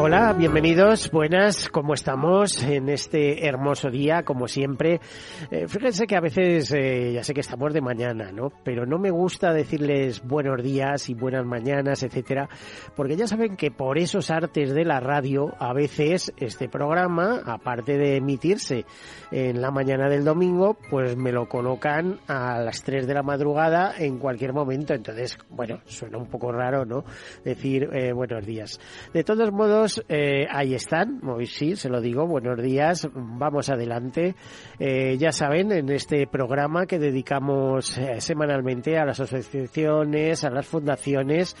Hola, bienvenidos, buenas, ¿cómo estamos en este hermoso día, como siempre? Eh, fíjense que a veces, eh, ya sé que estamos de mañana, ¿no? Pero no me gusta decirles buenos días y buenas mañanas, etcétera, porque ya saben que por esos artes de la radio, a veces este programa, aparte de emitirse en la mañana del domingo, pues me lo colocan a las 3 de la madrugada en cualquier momento. Entonces, bueno, suena un poco raro, ¿no? Decir eh, buenos días. De todos modos, eh, ahí están, sí, se lo digo, buenos días, vamos adelante. Eh, ya saben, en este programa que dedicamos eh, semanalmente a las asociaciones, a las fundaciones,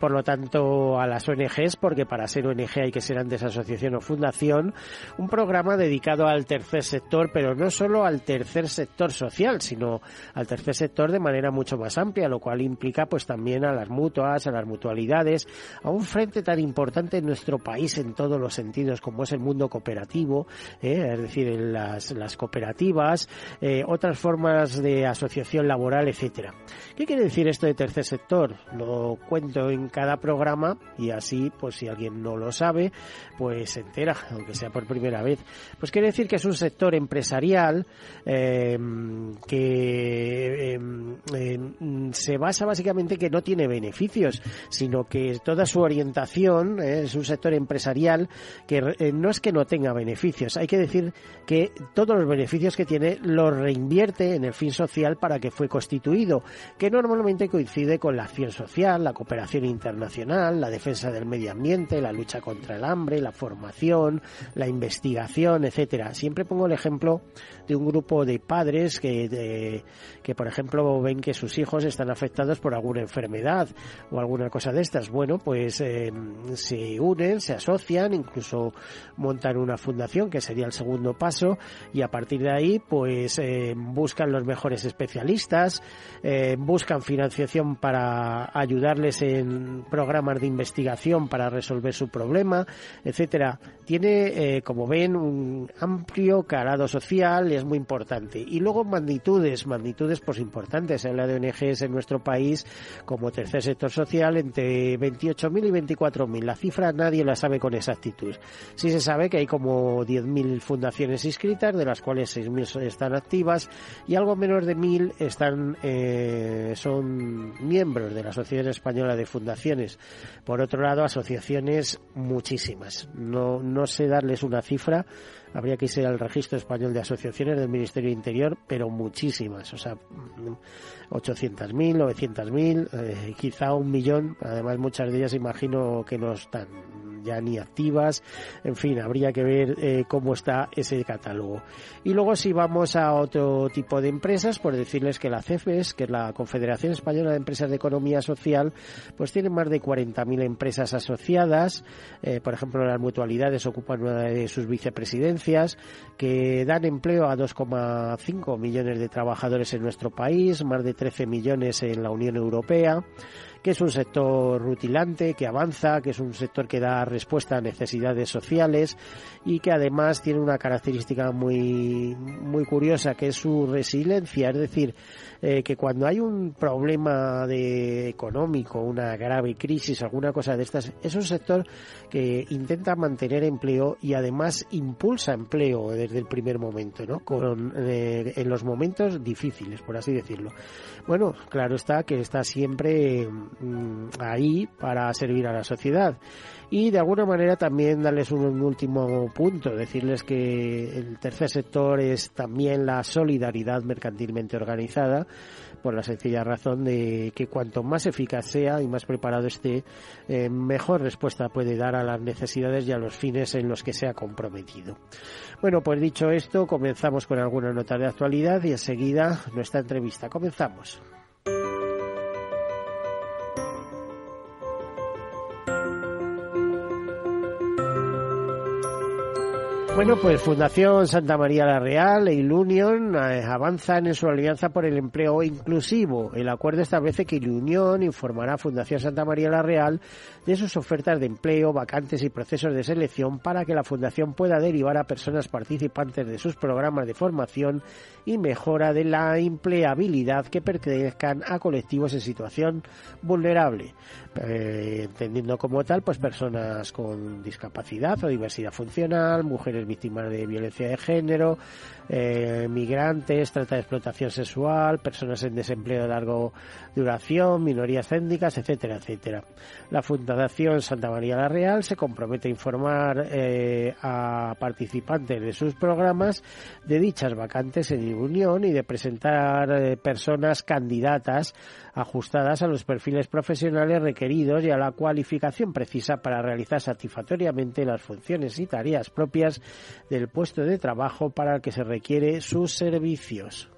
por lo tanto a las ONGs, porque para ser ONG hay que ser antes asociación o fundación, un programa dedicado al tercer sector, pero no solo al tercer sector social, sino al tercer sector de manera mucho más amplia, lo cual implica pues también a las mutuas, a las mutualidades, a un frente tan importante en nuestro país en todos los sentidos, como es el mundo cooperativo, ¿eh? es decir, las, las cooperativas, eh, otras formas de asociación laboral, etcétera. ¿Qué quiere decir esto de tercer sector? Lo cuento en cada programa y así, pues si alguien no lo sabe, pues se entera, aunque sea por primera vez. Pues quiere decir que es un sector empresarial eh, que se basa básicamente que no tiene beneficios, sino que toda su orientación es un sector empresarial que eh, no es que no tenga beneficios, hay que decir que todos los beneficios que tiene los reinvierte en el fin social para que fue constituido, que normalmente coincide con la acción social, la cooperación internacional, la defensa del medio ambiente, la lucha contra el hambre, la formación, la investigación, etcétera. Siempre pongo el ejemplo de un grupo de padres que, que por ejemplo, ven que sus hijos están afectados por alguna enfermedad o alguna cosa de estas. Bueno, pues eh, se unen, se asocian, incluso montan una fundación, que sería el segundo paso, y a partir de ahí, pues eh, buscan los mejores especialistas, eh, buscan financiación para ayudarles en programas de investigación para resolver su problema, etcétera. Tiene, eh, como ven, un amplio calado social, es muy importante. Y luego magnitudes, magnitudes pues importantes. en la de ONGs en nuestro país como tercer sector social entre 28.000 y 24.000. La cifra nadie la sabe con exactitud. Sí se sabe que hay como 10.000 fundaciones inscritas, de las cuales 6.000 están activas y algo menos de 1.000 están, eh, son miembros de la Asociación Española de Fundaciones. Por otro lado, asociaciones muchísimas. No, no sé darles una cifra, habría que ir al registro español de asociaciones del Ministerio de Interior, pero muchísimas, o sea, 800.000, 900.000, eh, quizá un millón, además muchas de ellas imagino que no están ya ni activas, en fin, habría que ver eh, cómo está ese catálogo. Y luego si vamos a otro tipo de empresas, por decirles que la CEFES, que es la Confederación Española de Empresas de Economía Social, pues tiene más de 40.000 empresas asociadas, eh, por ejemplo las mutualidades ocupan una de sus vicepresidencias, que dan empleo a 2,5 millones de trabajadores en nuestro país, más de 13 millones en la Unión Europea que es un sector rutilante, que avanza, que es un sector que da respuesta a necesidades sociales y que además tiene una característica muy, muy curiosa, que es su resiliencia, es decir, eh, que cuando hay un problema económico, una grave crisis, alguna cosa de estas, es un sector que intenta mantener empleo y además impulsa empleo desde el primer momento, ¿no? Con, eh, en los momentos difíciles, por así decirlo. Bueno, claro está que está siempre mm, ahí para servir a la sociedad y de alguna manera también darles un, último punto, decirles que el tercer sector es también la solidaridad mercantilmente organizada, por la sencilla razón de que cuanto más eficaz sea y más preparado esté, eh, mejor respuesta puede dar a las necesidades y a los fines en los que se ha comprometido. Bueno, pues dicho esto, comenzamos con alguna nota de actualidad y enseguida nuestra entrevista. Comenzamos. Bueno, pues Fundación Santa María la Real e Ilunion eh, avanzan en su alianza por el empleo inclusivo. El acuerdo establece que Ilunion informará a Fundación Santa María la Real de sus ofertas de empleo, vacantes y procesos de selección para que la Fundación pueda derivar a personas participantes de sus programas de formación y mejora de la empleabilidad que pertenezcan a colectivos en situación vulnerable, eh, entendiendo como tal pues personas con discapacidad o diversidad funcional, mujeres víctimas de violencia de género, eh, migrantes, trata de explotación sexual, personas en desempleo de largo duración, minorías étnicas, etcétera, etcétera. La Fundación Santa María la Real se compromete a informar eh, a participantes de sus programas de dichas vacantes en unión y de presentar eh, personas candidatas ajustadas a los perfiles profesionales requeridos y a la cualificación precisa para realizar satisfactoriamente las funciones y tareas propias del puesto de trabajo para el que se requiere sus servicios.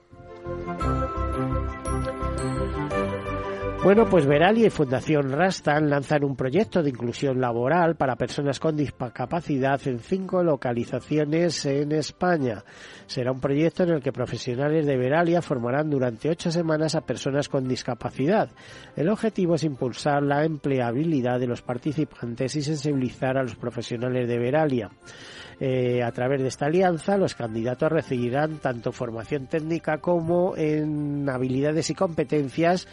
Bueno, pues Verali y Fundación Rastan lanzan un proyecto de inclusión laboral para personas con discapacidad en cinco localizaciones en España. Será un proyecto en el que profesionales de Veralia formarán durante ocho semanas a personas con discapacidad. El objetivo es impulsar la empleabilidad de los participantes y sensibilizar a los profesionales de Veralia. Eh, a través de esta alianza, los candidatos recibirán tanto formación técnica como en habilidades y competencias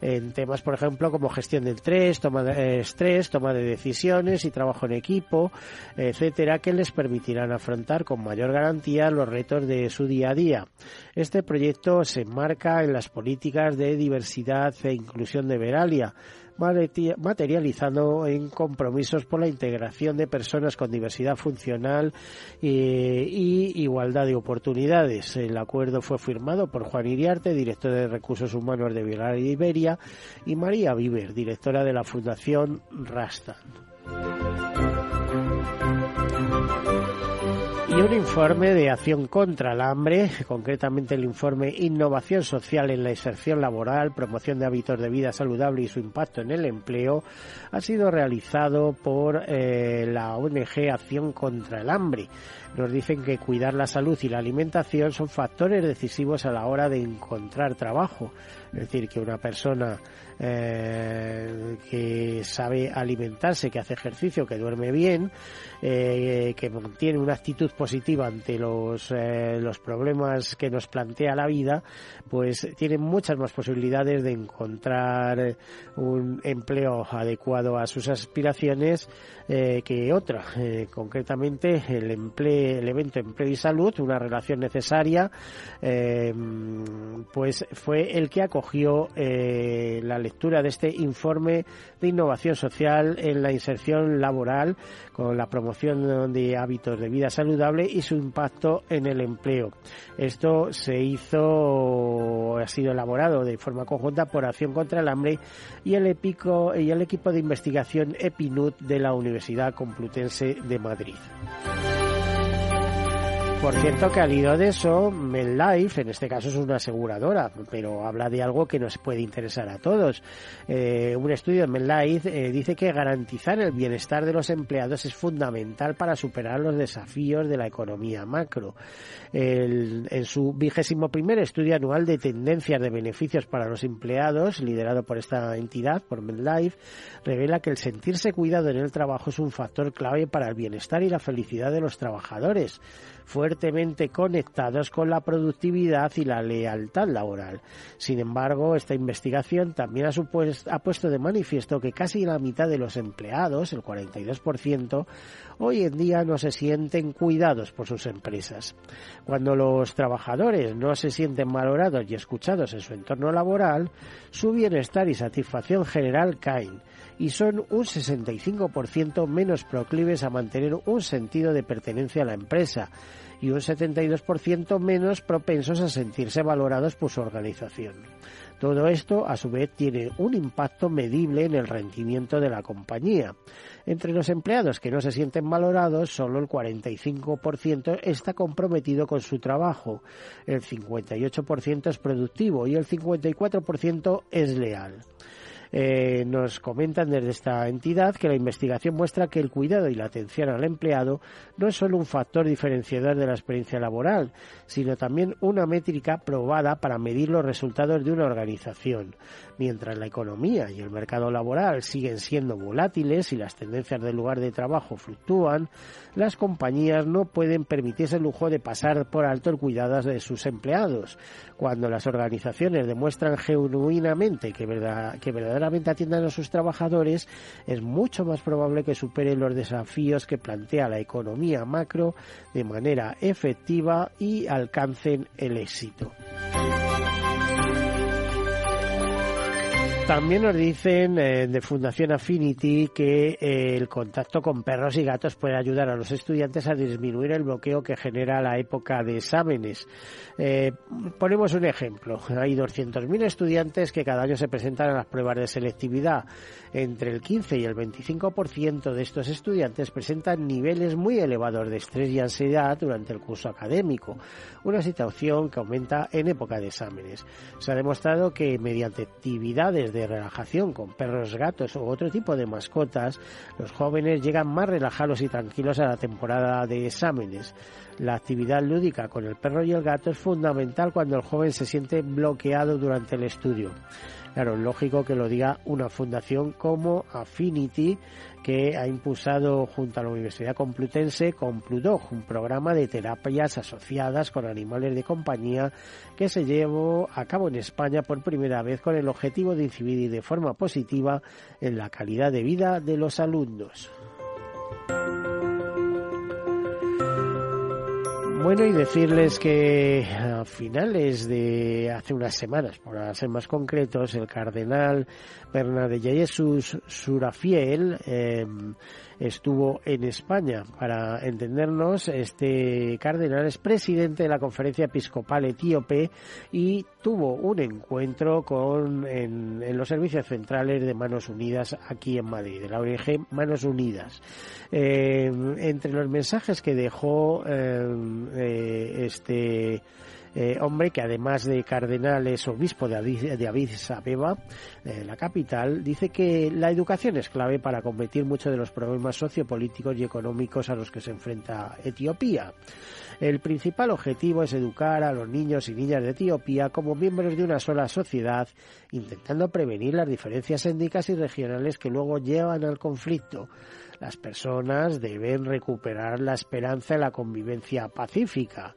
en temas, por ejemplo, como gestión del estrés, toma de eh, estrés, toma de decisiones y trabajo en equipo, etcétera, que les permitirán afrontar con mayor garantía los retos de su día a día. Este proyecto se enmarca en las políticas de diversidad e inclusión de Veralia materializando en compromisos por la integración de personas con diversidad funcional y, igualdad de oportunidades. El acuerdo fue firmado por Juan Iriarte, director de Recursos Humanos de Vilar Iberia, y María Viver, directora de la Fundación Rastan y un informe de acción contra el hambre, concretamente el informe Innovación Social en la Inserción Laboral, Promoción de Hábitos de Vida Saludable y su Impacto en el Empleo, ha sido realizado por eh, la ONG Acción contra el Hambre. Nos dicen que cuidar la salud y la alimentación son factores decisivos a la hora de encontrar trabajo. Es decir, que una persona eh, que sabe alimentarse, que hace ejercicio, que duerme bien, eh, que mantiene una actitud positiva ante los, eh, los problemas que nos plantea la vida, pues tiene muchas más posibilidades de encontrar un empleo adecuado a sus aspiraciones que otra. concretamente, el, empleo, el evento Empleo y Salud, una relación necesaria, pues fue el que acogió la lectura de este informe de innovación social en la inserción laboral con la promoción de hábitos de vida saludable y su impacto en el empleo. Esto se hizo, ha sido elaborado de forma conjunta por Acción contra el Hambre y el, y el equipo de investigación EPINUT de la Universidad Complutense de Madrid. Por cierto que al hilo de eso, MedLife, en este caso es una aseguradora, pero habla de algo que nos puede interesar a todos. Eh, un estudio de MedLife eh, dice que garantizar el bienestar de los empleados es fundamental para superar los desafíos de la economía macro. en su vigésimo primer estudio anual de tendencias de beneficios para los empleados, liderado por esta entidad, por MedLife, revela que el sentirse cuidado en el trabajo es un factor clave para el bienestar y la felicidad de los trabajadores fuertemente conectados con la productividad y la lealtad laboral. Sin embargo, esta investigación también ha, puesto de manifiesto que casi la mitad de los empleados, el 42%, hoy en día no se sienten cuidados por sus empresas. Cuando los trabajadores no se sienten valorados y escuchados en su entorno laboral, su bienestar y satisfacción general caen y son un 65% menos proclives a mantener un sentido de pertenencia a la empresa y un 72% menos propensos a sentirse valorados por su organización. Todo esto, a su vez, tiene un impacto medible en el rendimiento de la compañía. Entre los empleados que no se sienten valorados, solo el 45% está comprometido con su trabajo, el 58% es productivo y el 54% es leal. Eh, nos comentan desde esta entidad que la investigación muestra que el cuidado y la atención al empleado no es solo un factor diferenciador de la experiencia laboral, sino también una métrica probada para medir los resultados de una organización. Mientras la economía y el mercado laboral siguen siendo volátiles y las tendencias del lugar de trabajo fluctúan, las compañías no pueden permitirse el lujo de pasar por alto el cuidado de sus empleados. Cuando las organizaciones demuestran genuinamente que, que verdaderamente atiendan a sus trabajadores, es mucho más probable que superen los desafíos que plantea la economía macro de manera efectiva y alcancen el éxito. También nos dicen eh, de Fundación Affinity que eh, el contacto con perros y gatos puede ayudar a los estudiantes a disminuir el bloqueo que genera la época de exámenes. Eh, ponemos un ejemplo. Hay 200.000 estudiantes que cada año se presentan a las pruebas de selectividad. Entre el 15 y el 25% de estos estudiantes presentan niveles muy elevados de estrés y ansiedad durante el curso académico, una situación que aumenta en época de exámenes. Se ha demostrado que mediante actividades de relajación con perros, gatos u otro tipo de mascotas, los jóvenes llegan más relajados y tranquilos a la temporada de exámenes. La actividad lúdica con el perro y el gato es fundamental cuando el joven se siente bloqueado durante el estudio. Claro, lógico que lo diga una fundación como Affinity, que ha impulsado junto a la Universidad Complutense Compludog, un programa de terapias asociadas con animales de compañía que se llevó a cabo en España por primera vez con el objetivo de incidir de forma positiva en la calidad de vida de los alumnos. Bueno, y decirles que a finales de hace unas semanas, por ser más concretos, el cardenal Bernard de Jesús Surafiel eh, estuvo en España. Para entendernos, este cardenal es presidente de la Conferencia Episcopal Etíope y tuvo un encuentro con en, los servicios centrales de Manos Unidas aquí en Madrid, de la ONG Manos Unidas. Eh, entre los mensajes que dejó eh, eh, este eh, hombre que además de cardenal es obispo de Addis Abeba, eh, la capital, dice que la educación es clave para combatir muchos de los problemas sociopolíticos y económicos a los que se enfrenta Etiopía. El principal objetivo es educar a los niños y niñas de Etiopía como miembros de una sola sociedad, intentando prevenir las diferencias étnicas y regionales que luego llevan al conflicto. Las personas deben recuperar la esperanza en la convivencia pacífica.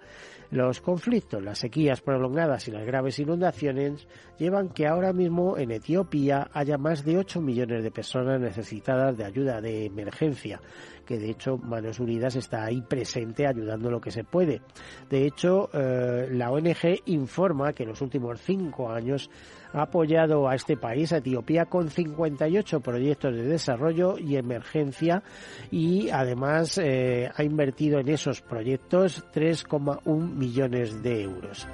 Los conflictos, las sequías prolongadas y las graves inundaciones llevan que ahora mismo en Etiopía haya más de 8 millones de personas necesitadas de ayuda de emergencia, que de hecho Manos Unidas está ahí presente ayudando lo que se puede. De hecho, eh, la ONG informa que en los últimos cinco años ha apoyado a este país, a Etiopía, con 58 proyectos de desarrollo y emergencia y además eh, ha invertido en esos proyectos 3,1 millones de euros.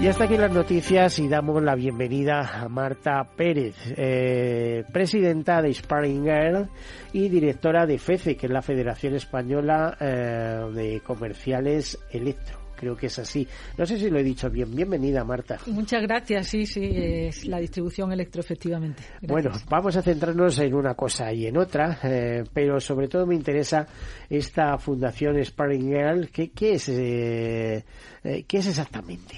Y hasta aquí las noticias y damos la bienvenida a Marta Pérez, eh, presidenta de Sparring Girl y directora de FECE, que es la Federación Española eh, de Comerciales Electro creo que es así. No sé si lo he dicho bien. Bienvenida, Marta. Muchas gracias, sí, sí, es la distribución electro, efectivamente. Bueno, vamos a centrarnos en una cosa y en otra, eh, pero sobre todo me interesa esta fundación Sparring Girl. ¿Qué, es, eh, eh, ¿Qué es exactamente?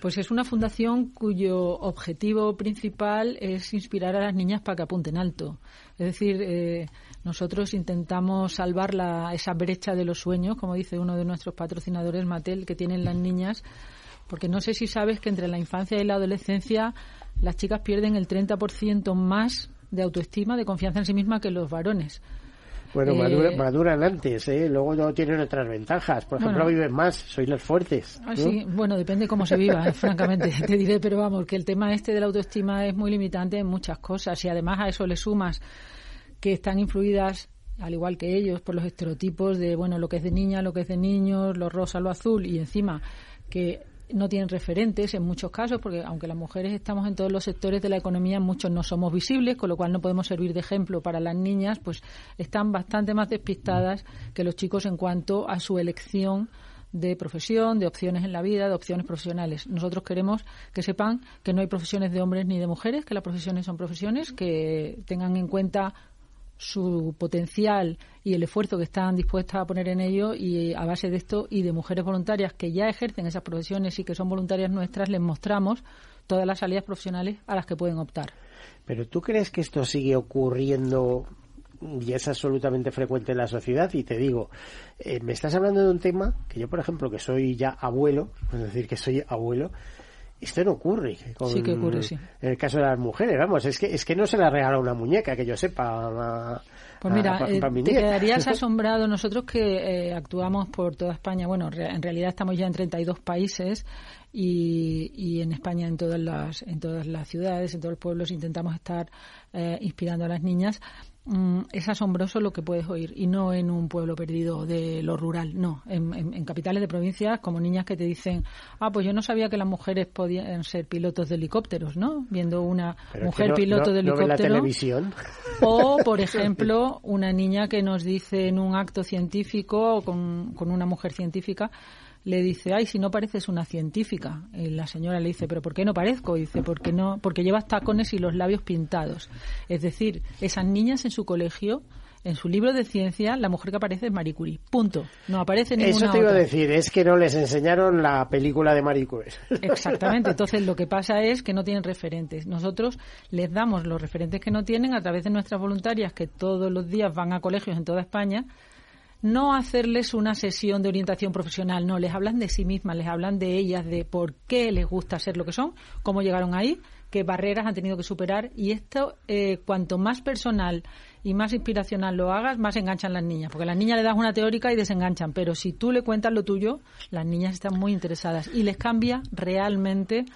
Pues es una fundación cuyo objetivo principal es inspirar a las niñas para que apunten alto. Es decir, eh, nosotros intentamos salvar la, esa brecha de los sueños, como dice uno de nuestros patrocinadores, Mattel, que tienen las niñas, porque no sé si sabes que entre la infancia y la adolescencia las chicas pierden el 30% más de autoestima, de confianza en sí misma que los varones. Bueno, eh, maduran antes, ¿eh? luego no tienen otras ventajas. Por ejemplo, viven más, sois los fuertes. Ah, sí, bueno, depende cómo se viva, francamente, te diré, pero vamos, que el tema este de la autoestima es muy limitante en muchas cosas y además a eso le sumas que están influidas al igual que ellos, por los estereotipos de, bueno, lo que es de niña, lo que es de niños, lo rosa, lo azul, y encima que no tienen referentes en muchos casos, porque aunque las mujeres estamos en todos los sectores de la economía, muchos no somos visibles, con lo cual no podemos servir de ejemplo para las niñas, pues están bastante más despistadas que los chicos en cuanto a su elección de profesión, de opciones en la vida, de opciones profesionales. Nosotros queremos que sepan que no hay profesiones de hombres ni de mujeres, que las profesiones son profesiones, que tengan en cuenta su potencial y el esfuerzo que están dispuestas a poner en ello y a base de esto y de mujeres voluntarias que ya ejercen esas profesiones y que son voluntarias nuestras, les mostramos todas las salidas profesionales a las que pueden optar. Pero tú crees que esto sigue ocurriendo y es absolutamente frecuente en la sociedad y te digo, eh, me estás hablando de un tema que yo, por ejemplo, que soy ya abuelo, es decir, que soy abuelo, esto no ocurre. sí que ocurre, sí. En el caso de las mujeres, vamos, es que, es que no se le regala una muñeca, que yo sepa. pues mira, eh, te quedarías asombrado. Nosotros que eh, actuamos por toda España, bueno, en realidad estamos ya en 32 países y, y en España en todas las en todas las ciudades, en todos los pueblos intentamos estar eh, inspirando a las niñas. Mm, es asombroso lo que puedes oír y no en un pueblo perdido de lo rural, no, en, capitales de provincias como niñas que te dicen, ah, pues yo no sabía que las mujeres podían ser pilotos de helicópteros, ¿no? Viendo una mujer piloto de helicóptero. la televisión. O, por ejemplo, una niña que nos dice en un acto científico con, con una mujer científica, le dice, ay, si no pareces una científica. Y la señora le dice, pero ¿por qué no parezco? Y dice, porque no, porque llevas tacones y los labios pintados. Es decir, esas niñas en su colegio en su libro de ciencia la mujer que aparece es Marie Curie. Punto. No aparece ninguna Eso te iba a decir, es que no les enseñaron la película de Marie Curie. Exactamente. Entonces lo que pasa es que no tienen referentes. Nosotros les damos los referentes que no tienen a través de nuestras voluntarias que todos los días van a colegios en toda España no hacerles una sesión de orientación profesional, no, les hablan de sí mismas, les hablan de ellas, de por qué les gusta ser lo que son, cómo llegaron ahí, qué barreras han tenido que superar y esto, eh, cuanto más personal y más inspiracional lo hagas, más enganchan las niñas, porque a las niñas le das una teórica y desenganchan, pero si tú le cuentas lo tuyo, las niñas están muy interesadas y les cambia realmente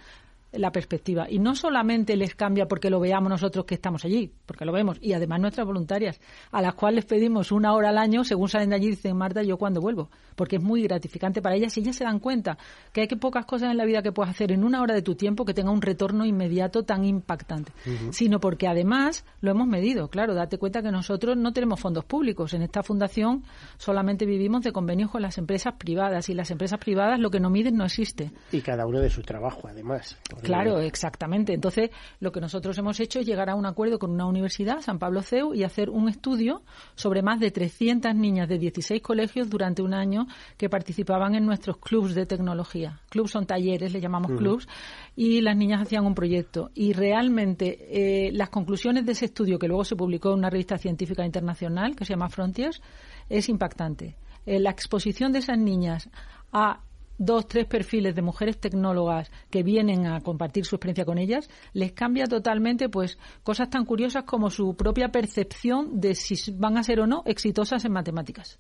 la perspectiva. Y no solamente les cambia porque lo veamos nosotros que estamos allí, porque lo vemos, y además nuestras voluntarias, a las cuales pedimos una hora al año, según salen de allí, dicen, Marta, ¿yo cuando vuelvo? Porque es muy gratificante para ellas y ellas se dan cuenta que hay que pocas cosas en la vida que puedas hacer en una hora de tu tiempo que tenga un retorno inmediato tan impactante, sino porque además lo hemos medido. Claro, date cuenta que nosotros no tenemos fondos públicos. En esta fundación solamente vivimos de convenios con las empresas privadas y las empresas privadas lo que no miden no existe. Y cada uno de su trabajo, además. Claro, exactamente. Entonces, lo que nosotros hemos hecho es llegar a un acuerdo con una universidad, San Pablo CEU, y hacer un estudio sobre más de 300 niñas de 16 colegios durante un año que participaban en nuestros clubs de tecnología. Clubs son talleres, le llamamos clubs, y las niñas hacían un proyecto. Y realmente eh, las conclusiones de ese estudio, que luego se publicó en una revista científica internacional que se llama Frontiers, es impactante. Eh, la exposición de esas niñas a dos, tres perfiles de mujeres tecnólogas que vienen a compartir su experiencia con ellas, les cambia totalmente pues cosas tan curiosas como su propia percepción de si van a ser o no exitosas en matemáticas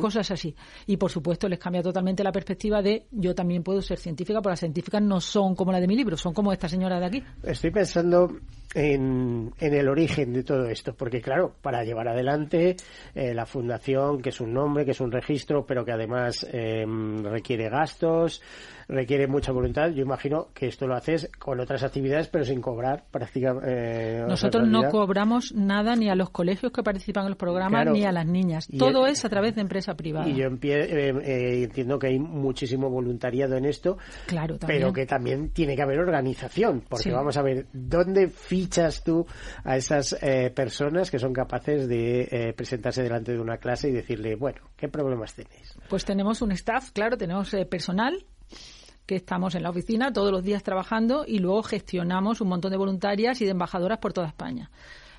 cosas así. Y por supuesto les cambia totalmente la perspectiva de yo también puedo ser científica, porque las científicas no son como la de mi libro, son como esta señora de aquí. Estoy pensando en, en el origen de todo esto, porque claro, para llevar adelante eh, la fundación, que es un nombre, que es un registro, pero que además em, requiere gastos, requiere mucha voluntad. Yo imagino que esto lo haces con otras actividades, pero sin cobrar prácticamente. Eh, Nosotros no cobramos nada ni a los colegios que participan en los programas ni a las niñas. Todo es a través de empresa privada. Y yo eh, eh, entiendo que hay muchísimo voluntariado en esto, claro, pero que también tiene que haber organización, porque vamos a ver, ¿dónde fichas tú a esas personas que son capaces de presentarse delante de una clase y decirle, bueno, ¿qué problemas tenéis? Pues tenemos un staff, claro, tenemos personal que estamos en la oficina todos los días trabajando y luego gestionamos un montón de voluntarias y de embajadoras por toda España.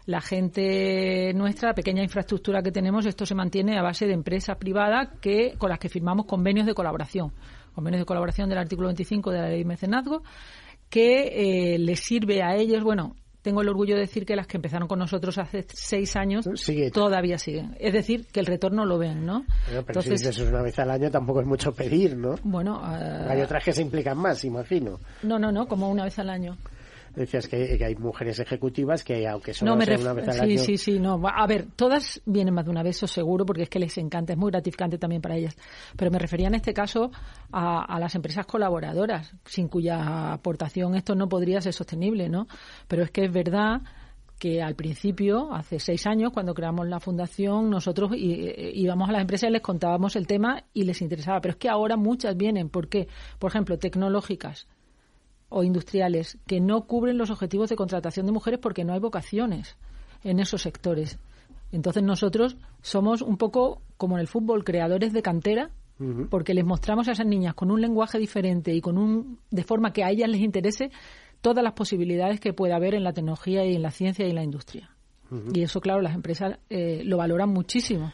La gente nuestra, la pequeña infraestructura que tenemos, esto se mantiene a base de empresas privadas que, con las que firmamos convenios de colaboración. Convenios de colaboración del artículo 25 de la ley de mecenazgo que eh, les sirve a ellos, bueno, tengo el orgullo de decir que las que empezaron con nosotros hace seis años todavía siguen. Es decir, que el retorno lo ven, ¿no? pero Entonces, si dices una vez al año tampoco es mucho pedir, ¿no? Bueno, hay eh, otras que se implican más, imagino. No, no, no, como una vez al año decías que, hay mujeres ejecutivas que aunque solo no, una vez al sí, Sí, sí, no. A ver, todas vienen más de una vez, eso seguro, porque es que les encanta, es muy gratificante también para ellas. Pero me refería en este caso a, a las empresas colaboradoras, sin cuya aportación esto no podría ser sostenible, ¿no? Pero es que es verdad que al principio, hace seis años, cuando creamos la fundación, nosotros íbamos a las empresas y les contábamos el tema y les interesaba. Pero es que ahora muchas vienen. ¿Por qué? Por ejemplo, tecnológicas o industriales que no cubren los objetivos de contratación de mujeres porque no hay vocaciones en esos sectores. Entonces nosotros somos un poco como en el fútbol, creadores de cantera, porque les mostramos a esas niñas con un lenguaje diferente y con un de forma que a ellas les interese todas las posibilidades que pueda haber en la tecnología y en la ciencia y en la industria. Y eso, claro, las empresas eh, lo valoran muchísimo.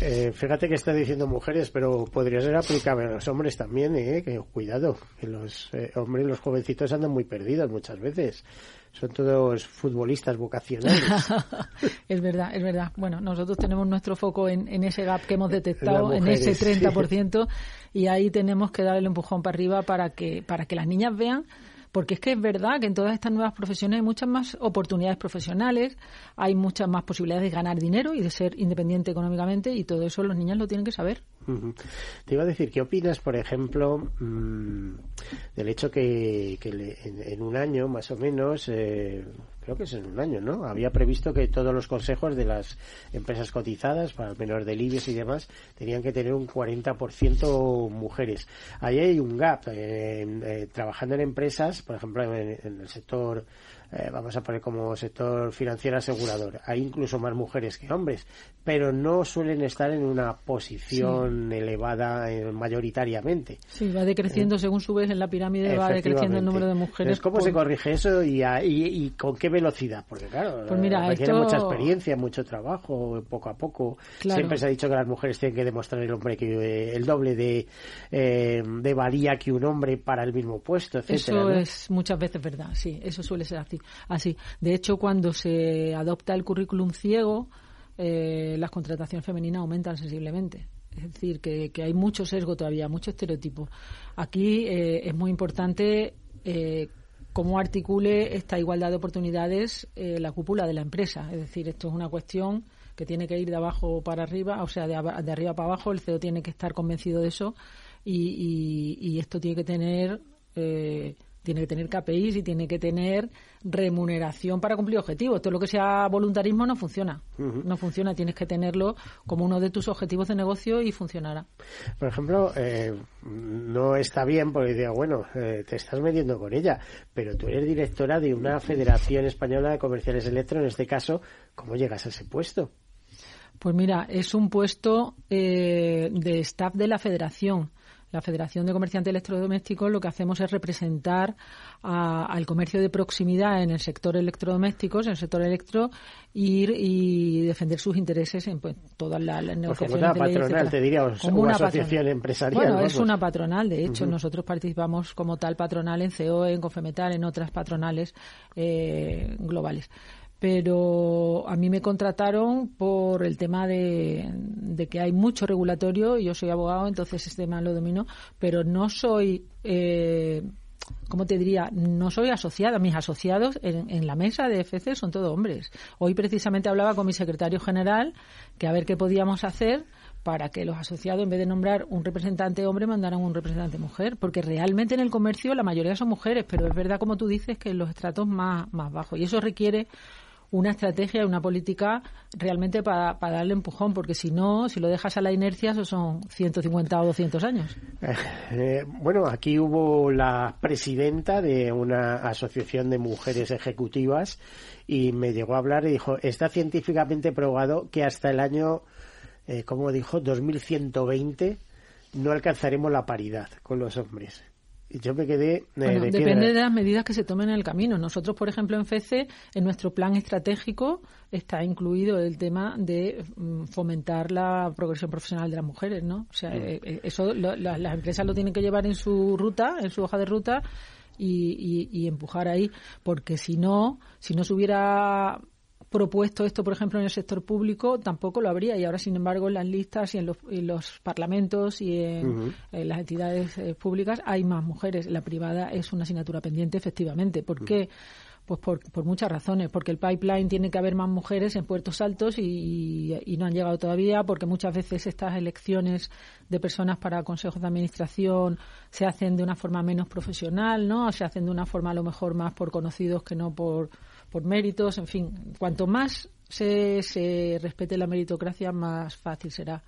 Eh, fíjate que está diciendo mujeres, pero podría ser aplicable a los hombres también, ¿eh? Que cuidado, que los eh, hombres, los jovencitos andan muy perdidos muchas veces. Son todos futbolistas vocacionales. es verdad, es verdad. Bueno, nosotros tenemos nuestro foco en, en ese gap que hemos detectado, en ese 30%, y ahí tenemos que dar el empujón para arriba para que, para que las niñas vean porque es que es verdad que en todas estas nuevas profesiones hay muchas más oportunidades profesionales, hay muchas más posibilidades de ganar dinero y de ser independiente económicamente y todo eso los niños lo tienen que saber. Te iba a decir, ¿qué opinas, por ejemplo, mm, del hecho que, en, un año, más o menos, eh, creo que es en un año, ¿no? Había previsto que todos los consejos de las empresas cotizadas, para el menor de IBEX y demás, tenían que tener un 40% mujeres. Ahí hay un gap. Eh, trabajando en empresas, por ejemplo, en el sector eh, vamos a poner como sector financiero asegurador. Hay incluso más mujeres que hombres, pero no suelen estar en una posición elevada eh, mayoritariamente. Sí, va decreciendo eh, según subes en la pirámide, va decreciendo el número de mujeres. ¿Cómo se corrige eso y, y, con qué velocidad? Porque claro, pues mira, requiere mucha experiencia, mucho trabajo, poco a poco. Siempre se ha dicho que las mujeres tienen que demostrar el hombre que el doble de, de valía que un hombre para el mismo puesto, etcétera. Eso es muchas veces verdad, sí, eso suele ser así así. De hecho, cuando se adopta el currículum ciego, eh, las contrataciones femeninas aumentan sensiblemente. Es decir, que, hay mucho sesgo todavía, mucho estereotipo. Aquí eh, es muy importante eh, cómo articule esta igualdad de oportunidades la cúpula de la empresa. Es decir, esto es una cuestión que tiene que ir de abajo para arriba, o sea, de, arriba para abajo. El CEO tiene que estar convencido de eso y, y esto tiene que tener tiene que tener KPIs y tiene que tener remuneración para cumplir objetivos. Todo lo que sea voluntarismo no funciona. No funciona. Tienes que tenerlo como uno de tus objetivos de negocio y funcionará. Por ejemplo, eh, no está bien porque diga, bueno, eh, te estás metiendo con ella, pero tú eres directora de una Federación Española de Comerciales Electro. En este caso, ¿cómo llegas a ese puesto? Pues mira, es un puesto eh, de staff de la Federación la Federación de Comerciantes Electrodomésticos lo que hacemos es representar al comercio de proximidad en el sector electrodomésticos, en el sector electro, ir y defender sus intereses en pues, todas las, pues negociaciones. como una patronal, te diría, como una, asociación empresarial. Bueno, es una patronal, de hecho, nosotros participamos como tal patronal en CEO, en Confemetal, en otras patronales eh, globales pero a mí me contrataron por el tema de, que hay mucho regulatorio, yo soy abogado, entonces este tema lo domino, pero no soy, eh, ¿cómo te diría? No soy asociada. Mis asociados en, en, la mesa de FC son todos hombres. Hoy precisamente hablaba con mi secretario general que a ver qué podíamos hacer para que los asociados, en vez de nombrar un representante hombre, mandaran un representante mujer, porque realmente en el comercio la mayoría son mujeres, pero es verdad, como tú dices, que en los estratos más, más bajos. Y eso requiere una estrategia, una política realmente para, darle empujón, porque si no, si lo dejas a la inercia, eso son 150 o 200 años. Eh, eh, bueno, aquí hubo la presidenta de una asociación de mujeres ejecutivas y me llegó a hablar y dijo, está científicamente probado que hasta el año, eh, como dijo, 2120 no alcanzaremos la paridad con los hombres yo me quedé. Eh, depende de las medidas que se tomen en el camino. Nosotros, por ejemplo, en FECE, en nuestro plan estratégico está incluido el tema de mm, fomentar la progresión profesional de las mujeres, ¿no? O sea, mm. eh, eh, eso las empresas lo tienen que llevar en su ruta, en su hoja de ruta. Y, y, y empujar ahí, porque si no, si no se hubiera propuesto esto, por ejemplo, en el sector público, tampoco lo habría. Y ahora, sin embargo, en las listas y en los, parlamentos y en, las entidades eh, públicas hay más mujeres. La privada es una asignatura pendiente, efectivamente. ¿Por qué? Pues por, por, muchas razones, porque el pipeline tiene que haber más mujeres en puertos altos y, y, no han llegado todavía, porque muchas veces estas elecciones de personas para consejos de administración se hacen de una forma menos profesional, ¿no? Se hacen de una forma a lo mejor más por conocidos que no por, por méritos, en fin, cuanto más se, respete la meritocracia, más fácil será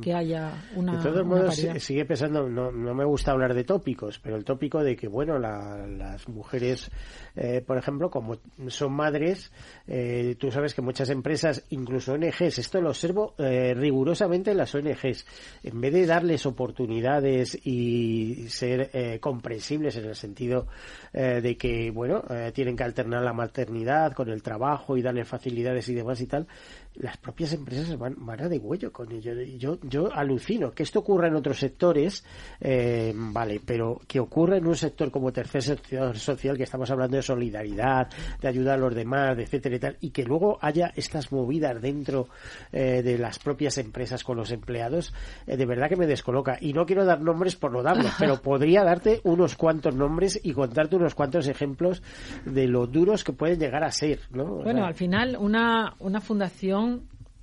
que haya una. De todos modos, sigue pensando, no, no me gusta hablar de tópicos, pero el tópico de que, bueno, las mujeres, eh, por ejemplo, como son madres, eh, tú sabes que muchas empresas, incluso ONGs, esto lo observo eh, rigurosamente en las ONGs, en vez de darles oportunidades y ser comprensibles en el sentido de que, bueno, tienen que alternar la maternidad con el trabajo y darle facilidades y demás y tal, las propias empresas van, van a de huello con ello. Yo, yo alucino que esto ocurra en otros sectores, eh, vale, pero que ocurra en un sector como tercer sector social, que estamos hablando de solidaridad, de ayudar a los demás, etcétera y tal, y que luego haya estas movidas dentro eh, de las propias empresas con los empleados, eh, de verdad que me descoloca. Y no quiero dar nombres por no darlos, pero podría darte unos cuantos nombres y contarte unos cuantos ejemplos de lo duros que pueden llegar a ser, ¿no? bueno, al final una, una fundación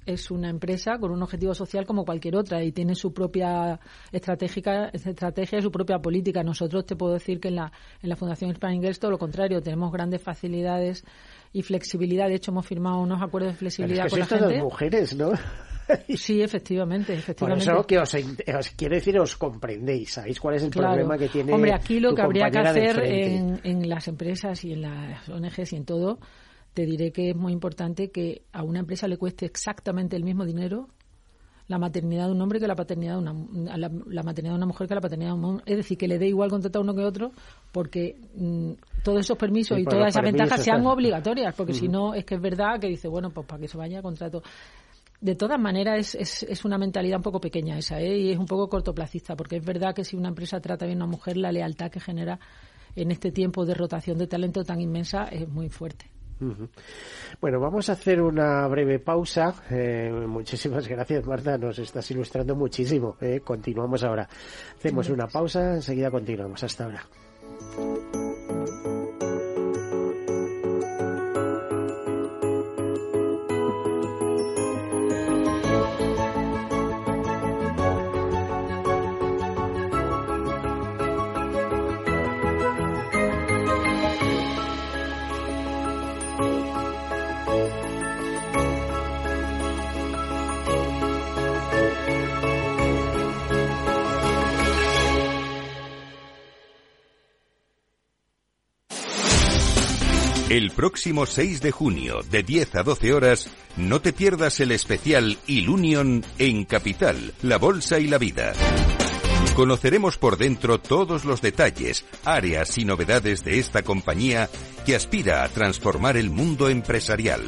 es una empresa con un objetivo social como cualquier otra y tiene su propia estratégica, estrategia y su propia política. Nosotros te puedo decir que en la, en la Fundación Spring todo lo contrario, tenemos grandes facilidades y flexibilidad. De hecho, hemos firmado unos acuerdos de flexibilidad con la gente. mujeres, ¿no? Sí, efectivamente, efectivamente. Por eso que os, os quiere decir os comprendéis, sabéis cuál es el problema que tiene. Hombre, aquí lo que habría que hacer en, en las empresas y en las ONGs y en todo te diré que es muy importante que a una empresa le cueste exactamente el mismo dinero la maternidad de un hombre que la paternidad de una la, maternidad de una mujer que la paternidad de un hombre. Es decir, que le dé igual contratar uno que otro porque mm, todos esos permisos y, todas esas ventajas sean obligatorias, porque si no es que es verdad que dice, bueno, pues para que se vaya contrato. De todas maneras, es, es, una mentalidad un poco pequeña esa, ¿eh? y es un poco cortoplacista, porque es verdad que si una empresa trata bien a una mujer, la lealtad que genera en este tiempo de rotación de talento tan inmensa es muy fuerte. Bueno, vamos a hacer una breve pausa. Eh, muchísimas gracias, Marta. Nos estás ilustrando muchísimo. Eh. Continuamos ahora. Hacemos una pausa. Enseguida continuamos. Hasta ahora. El próximo 6 de junio, de 10 a 12 horas, no te pierdas el especial Ilunion en Capital, la Bolsa y la Vida. Conoceremos por dentro todos los detalles, áreas y novedades de esta compañía que aspira a transformar el mundo empresarial.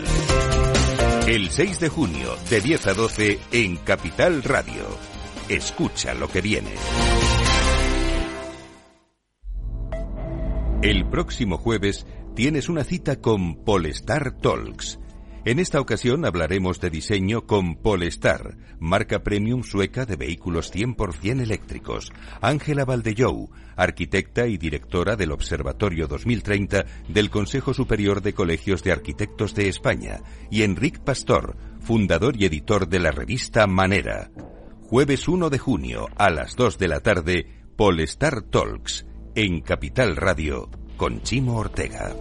El 6 de junio, de 10 a 12, en Capital Radio. Escucha lo que viene. El próximo jueves tienes una cita con Polestar Talks. En esta ocasión hablaremos de diseño con Polestar, marca premium sueca de vehículos 100% eléctricos. Ángela Valdellou, arquitecta y directora del Observatorio 2030 del Consejo Superior de Colegios de Arquitectos de España. Y Enric Pastor, fundador y editor de la revista Manera. Jueves 1 de junio a las 2 de la tarde, Polestar Talks, en Capital Radio con Chimo Ortega.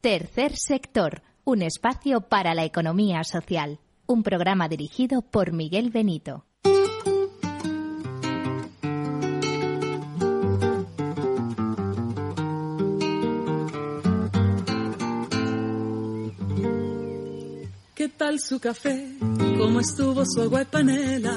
Tercer sector, un espacio para la economía social. Un programa dirigido por Miguel Benito. ¿Qué tal su café? ¿Cómo estuvo su agua y panela?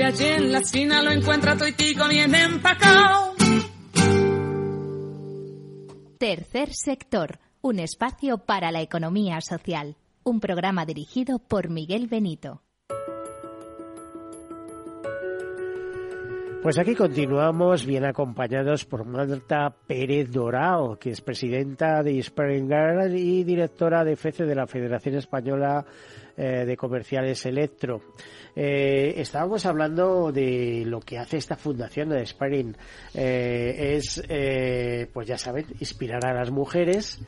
Si allí en la esquina lo encuentra toitico bien empacao. Tercer sector, un espacio para la economía social. Un programa dirigido por Miguel Benito. Pues aquí continuamos bien acompañados por Marta Pérez Dorao, que es presidenta de Springer y directora de FECE de la Federación Española eh, de Comerciales Electro. Eh, estábamos hablando de lo que hace esta fundación de Sparing. Eh, es, pues ya saben, inspirar a las mujeres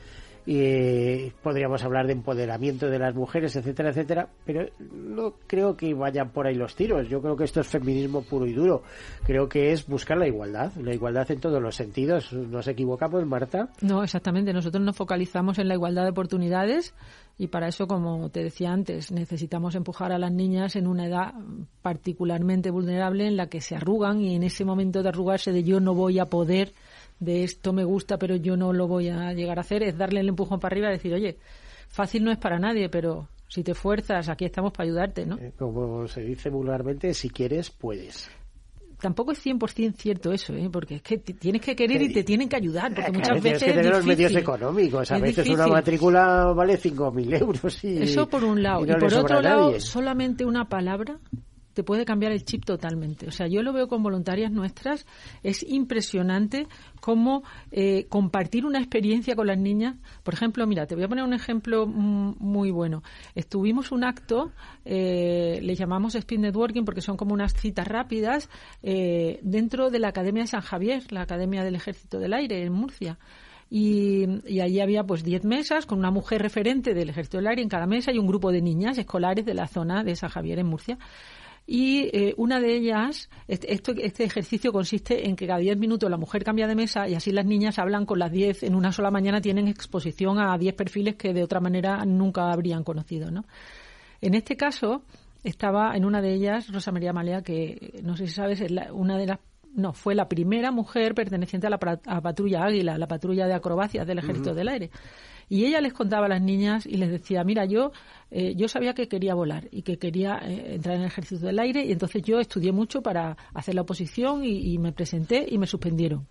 y podríamos hablar de empoderamiento de las mujeres, etcétera, etcétera, pero no creo que vayan por ahí los tiros. Yo creo que esto es feminismo puro y duro. Creo que es buscar la igualdad, la igualdad en todos los sentidos. ¿Nos equivocamos, Marta? No, exactamente. Nosotros nos focalizamos en la igualdad de oportunidades y para eso, como te decía antes, necesitamos empujar a las niñas en una edad particularmente vulnerable en la que se arrugan y en ese momento de arrugarse de yo no voy a poder de esto me gusta, pero yo no lo voy a llegar a hacer, es darle el empujón para arriba y decir, oye, fácil no es para nadie, pero si te fuerzas, aquí estamos para ayudarte, ¿no? Eh, como se dice vulgarmente, si quieres, puedes tampoco es 100% cierto eso, ¿eh? porque es que tienes que querer y te tienen que ayudar, porque muchas veces tienes que tener los medios económicos, a veces una matrícula vale 5.000 euros. Y, eso por un lado. Y, por otro lado, solamente una palabra te puede cambiar el chip totalmente. O sea, yo lo veo con voluntarias nuestras, es impresionante cómo eh, compartir una experiencia con las niñas. Por ejemplo, mira, te voy a poner un ejemplo muy bueno. Estuvimos un acto, eh, le llamamos Speed Networking porque son como unas citas rápidas, eh, dentro de la Academia de San Javier, la Academia del Ejército del Aire en Murcia. Y, y, allí había pues 10 mesas con una mujer referente del Ejército del Aire en cada mesa y un grupo de niñas escolares de la zona de San Javier en Murcia. Y eh, una de ellas, este, este ejercicio consiste en que cada 10 minutos la mujer cambia de mesa y así las niñas hablan con las 10 en una sola mañana, tienen exposición a 10 perfiles que de otra manera nunca habrían conocido. ¿no? En este caso, estaba en una de ellas Rosa María Malea, que no sé si sabes, es una de las no, fue la primera mujer perteneciente a la patrulla Águila, la patrulla de acrobacias del Ejército del Aire. Y ella les contaba a las niñas y les decía, mira, yo, eh, yo sabía que quería volar y que quería eh, entrar en el ejército del aire y entonces yo estudié mucho para hacer la oposición y, me presenté y me suspendieron.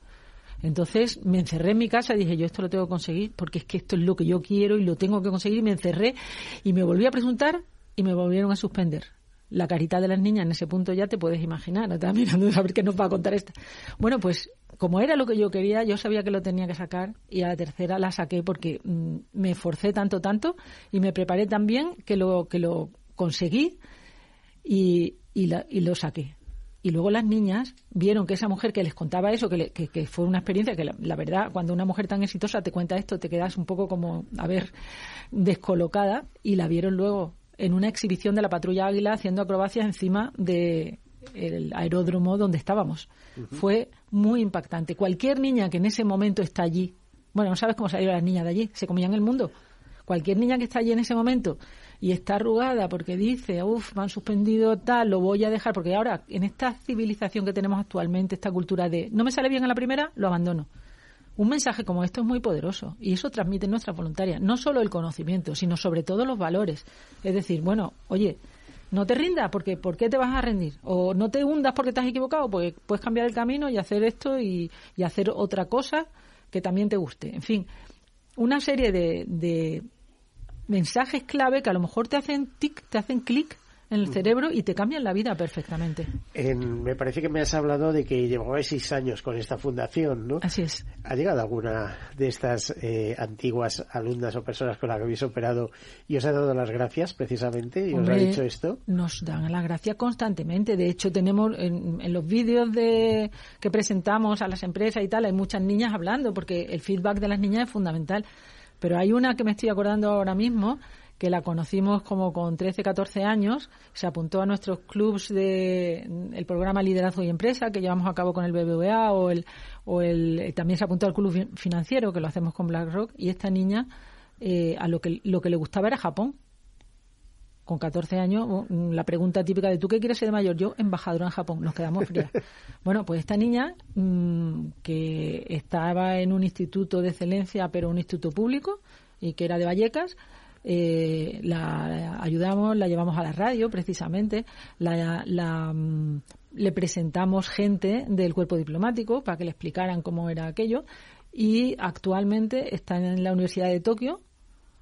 Entonces me encerré en mi casa y dije, yo esto lo tengo que conseguir porque es que esto es lo que yo quiero y lo tengo que conseguir. Y me encerré y me volví a presentar y me volvieron a suspender. La carita de las niñas en ese punto ya te puedes imaginar. Estaba mirando a ver qué nos va a contar esta. Bueno, pues como era lo que yo quería, yo sabía que lo tenía que sacar y a la tercera la saqué porque mm, me esforcé tanto, tanto y me preparé tan bien que lo, que lo conseguí y, y, lo saqué. Y luego las niñas vieron que esa mujer que les contaba eso, que, que, fue una experiencia que la, verdad, cuando una mujer tan exitosa te cuenta esto, te quedas un poco como, a ver, descolocada y la vieron luego en una exhibición de la patrulla Águila haciendo acrobacias encima de, el aeródromo donde estábamos. Fue muy impactante. Cualquier niña que en ese momento está allí, bueno, no sabes cómo salieron las niñas de allí, se comían el mundo. Cualquier niña que está allí en ese momento y está arrugada porque dice, uff, me han suspendido tal, lo voy a dejar, porque ahora en esta civilización que tenemos actualmente, esta cultura de no me sale bien a la primera, lo abandono. Un mensaje como esto es muy poderoso y eso transmite nuestra voluntaria, no solo el conocimiento, sino sobre todo los valores. Es decir, bueno, oye, no te rindas, porque ¿por qué te vas a rendir? O no te hundas porque has equivocado, porque puedes cambiar el camino y hacer esto y, hacer otra cosa que también te guste. En fin, una serie de, de mensajes clave que a lo mejor te hacen tic, te hacen clic en el cerebro y te cambian la vida perfectamente. me parece que me has hablado de que llevabais seis años con esta fundación, ¿no? Así es. ¿Ha llegado alguna de estas eh, antiguas alumnas o personas con las que habéis operado y os ha dado las gracias precisamente y os ha dicho esto? Nos dan las gracias constantemente. De hecho, tenemos en, en los vídeos de, que presentamos a las empresas y tal, hay muchas niñas hablando porque el feedback de las niñas es fundamental. Pero hay una que me estoy acordando ahora mismo que la conocimos como con 13, 14 años, se apuntó a nuestros clubs de el programa Liderazgo y Empresa que llevamos a cabo con el BBVA o el, o el también se apuntó al club financiero que lo hacemos con BlackRock y esta niña eh, a lo que lo que le gustaba era Japón. Con 14 años, la pregunta típica de ¿tú qué quieres ser de mayor? Yo, embajadora en Japón. Nos quedamos frías. bueno, pues esta niña, mm, que estaba en un instituto de excelencia, pero un instituto público, y que era de Vallecas, eh, la ayudamos, la llevamos a la radio precisamente, la, mm, le presentamos gente del cuerpo diplomático para que le explicaran cómo era aquello y actualmente está en la Universidad de Tokio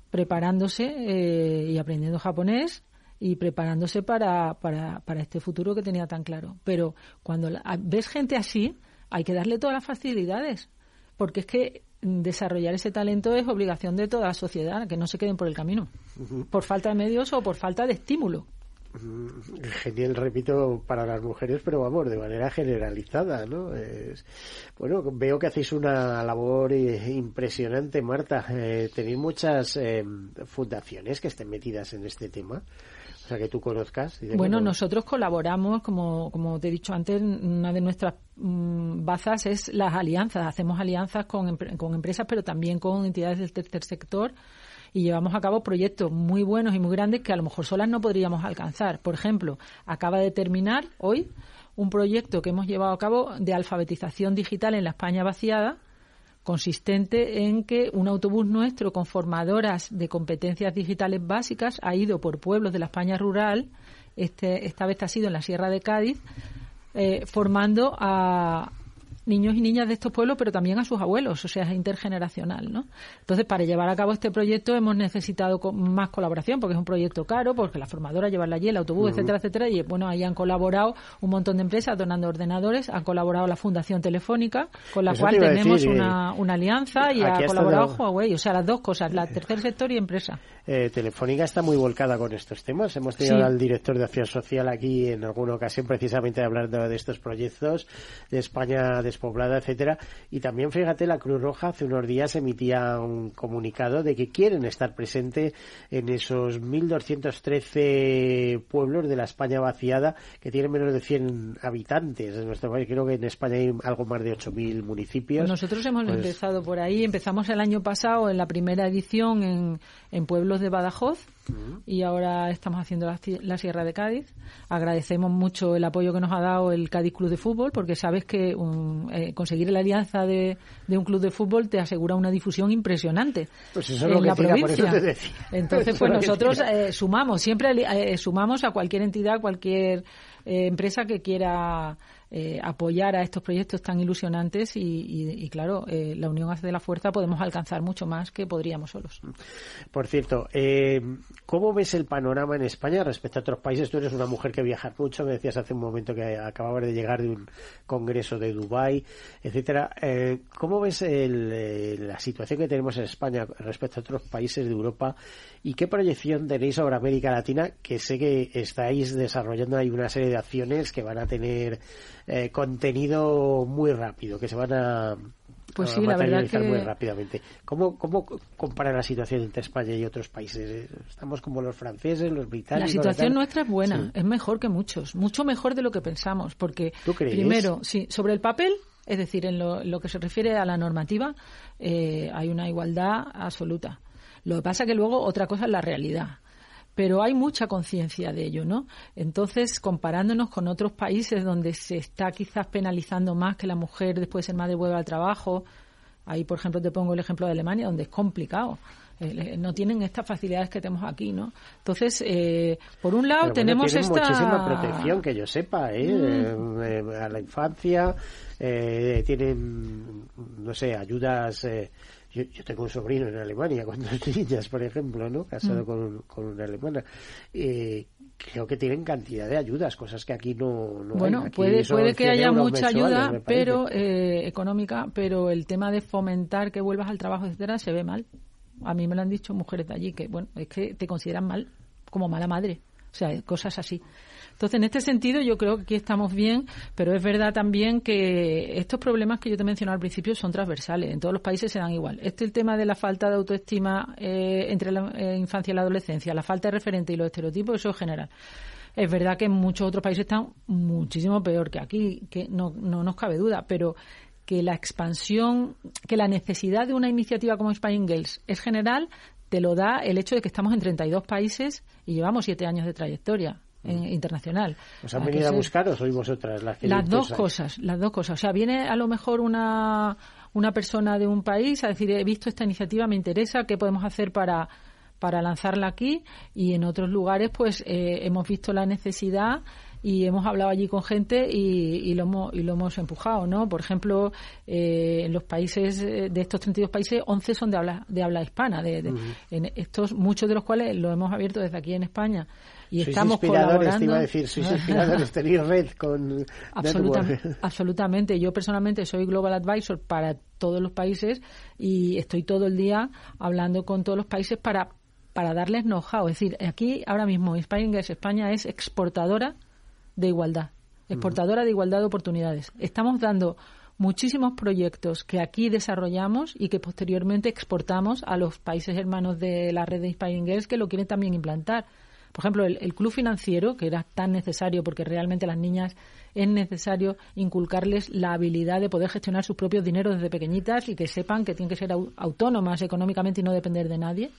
preparándose eh, y aprendiendo japonés y preparándose para, para, para, este futuro que tenía tan claro. Pero cuando ves gente así, hay que darle todas las facilidades, porque es que desarrollar ese talento es obligación de toda la sociedad, que no se queden por el camino, por falta de medios o por falta de estímulo. Genial, repito, para las mujeres, pero vamos, de manera generalizada, ¿no? bueno, veo que hacéis una labor impresionante, Marta. Eh, tenéis muchas eh, fundaciones que estén metidas en este tema sea, que tú conozcas. bueno, nosotros colaboramos, como, como te he dicho antes, una de nuestras mm, bazas es las alianzas. Hacemos alianzas con, con empresas, pero también con entidades del tercer sector y llevamos a cabo proyectos muy buenos y muy grandes que a lo mejor solas no podríamos alcanzar. Por ejemplo, acaba de terminar hoy un proyecto que hemos llevado a cabo de alfabetización digital en la España vaciada consistente en que un autobús nuestro con formadoras de competencias digitales básicas ha ido por pueblos de la España rural, este, esta vez ha sido en la Sierra de Cádiz, eh, formando a, niños y niñas de estos pueblos, pero también a sus abuelos, o sea, es intergeneracional, ¿no? Entonces, para llevar a cabo este proyecto hemos necesitado más colaboración, porque es un proyecto caro, porque la formadora llevarla allí, el autobús, etcétera, etcétera, y bueno, ahí han colaborado un montón de empresas donando ordenadores, ha colaborado la Fundación Telefónica, con la cual tenemos una, una, alianza y ha colaborado Huawei, o sea, las dos cosas, la tercer sector y empresa. Eh, Telefónica está muy volcada con estos temas. Hemos tenido al director de Acción Social aquí en alguna ocasión precisamente hablando de estos proyectos de España despoblada, etcétera. Y también, fíjate, la Cruz Roja hace unos días emitía un comunicado de que quieren estar presente en esos 1.213 pueblos de la España vaciada que tienen menos de 100 habitantes en nuestro país. Creo que en España hay algo más de 8.000 municipios. Pues nosotros hemos pues empezado por ahí. Empezamos el año pasado en la primera edición en, en pueblos de Badajoz y ahora estamos haciendo la, Sierra de Cádiz. Agradecemos mucho el apoyo que nos ha dado el Cádiz Club de Fútbol, porque sabes que eh, conseguir la alianza de, un club de fútbol te asegura una difusión impresionante pues eso es en la provincia. Entonces, pues nosotros eh, sumamos, siempre eh, sumamos a cualquier entidad, cualquier empresa que quiera eh, apoyar a estos proyectos tan ilusionantes y, claro, eh, la unión hace de la fuerza, podemos alcanzar mucho más que podríamos solos. Por cierto, eh, ¿cómo ves el panorama en España respecto a otros países? Tú eres una mujer que viaja mucho, me decías hace un momento que acababas de llegar de un congreso de Dubái, etcétera. ¿Cómo ves la situación que tenemos en España respecto a otros países de Europa y qué proyección tenéis sobre América Latina? Que sé que estáis desarrollando ahí una serie de acciones que van a tener eh, contenido muy rápido, que se van a, pues sí, la verdad que... muy rápidamente. ¿Cómo, ¿Cómo compara la situación entre España y otros países? ¿Estamos como los franceses, los británicos? La situación nuestra es buena, es mejor que muchos, mucho mejor de lo que pensamos, porque primero, sí, sobre el papel, es decir, en lo, que se refiere a la normativa, eh, hay una igualdad absoluta. Lo que pasa que luego otra cosa es la realidad pero hay mucha conciencia de ello, ¿no? Entonces, comparándonos con otros países donde se está quizás penalizando más que la mujer después de ser madre vuelva al trabajo, ahí, por ejemplo, te pongo el ejemplo de Alemania, donde es complicado. eh, no tienen estas facilidades que tenemos aquí, ¿no? Entonces, eh, por un lado tenemos esta muchísima protección que yo sepa, ¿eh? Mm. Eh, a la infancia eh, tienen, no sé, ayudas. Yo, yo tengo un sobrino en Alemania con dos niñas, por ejemplo, ¿no? Mm. Casado con, con una alemana. Eh, creo que tienen cantidad de ayudas, cosas que aquí no, no hay. Bueno, Aquí puede, puede que 100 haya mucha mensuales, ayuda, pero eh, económica, pero el tema de fomentar que vuelvas al trabajo, etcétera, se ve mal. A mí me lo han dicho mujeres de allí que, bueno, es que te consideran mal, como mala madre. O sea, cosas así. Entonces, en este sentido, yo creo que aquí estamos bien, pero es verdad también que estos problemas que yo te mencionaba al principio son transversales. En todos los países se dan igual. Este el tema de la falta de autoestima eh, entre la eh, infancia y la adolescencia, la falta de referente y los estereotipos, eso es general. Es verdad que en muchos otros países están muchísimo peor que aquí, que no, no nos cabe duda, pero que la expansión, que la necesidad de una iniciativa como Spain Girls es general, te lo da el hecho de que estamos en 32 países y llevamos siete años de trayectoria en- internacional. ¿Os han venido a buscar o sois vosotras las que las dos cosas, las dos cosas. O sea, viene a lo mejor una, una persona de un país a decir, he visto esta iniciativa, me interesa, ¿qué podemos hacer para, para lanzarla aquí? Y en otros lugares, pues, eh, hemos visto la necesidad y hemos hablado allí con gente y, y lo, hemos, y lo hemos empujado, ¿no? Por ejemplo, eh, en los países, eh, de estos 32 países, 11 son de habla, de habla hispana. De, de- en estos, muchos de los cuales lo hemos abierto desde aquí en España. Y sois estamos inspiradores, colaborando. te iba a decir, sois inspiradores, tenéis red con Absoluta- absolutamente. Yo personalmente soy Global Advisor para todos los países y estoy todo el día hablando con todos los países para, para darles know-how. Es decir, aquí ahora mismo Girls España es exportadora de igualdad, exportadora de igualdad de oportunidades. Estamos dando muchísimos proyectos que aquí desarrollamos y que posteriormente exportamos a los países hermanos de la red de Spain Girls que lo quieren también implantar. Por ejemplo, el, el club financiero, que era tan necesario porque realmente las niñas es necesario inculcarles la habilidad de poder gestionar sus propios dineros desde pequeñitas y que sepan que tienen que ser au- autónomas económicamente y no depender de nadie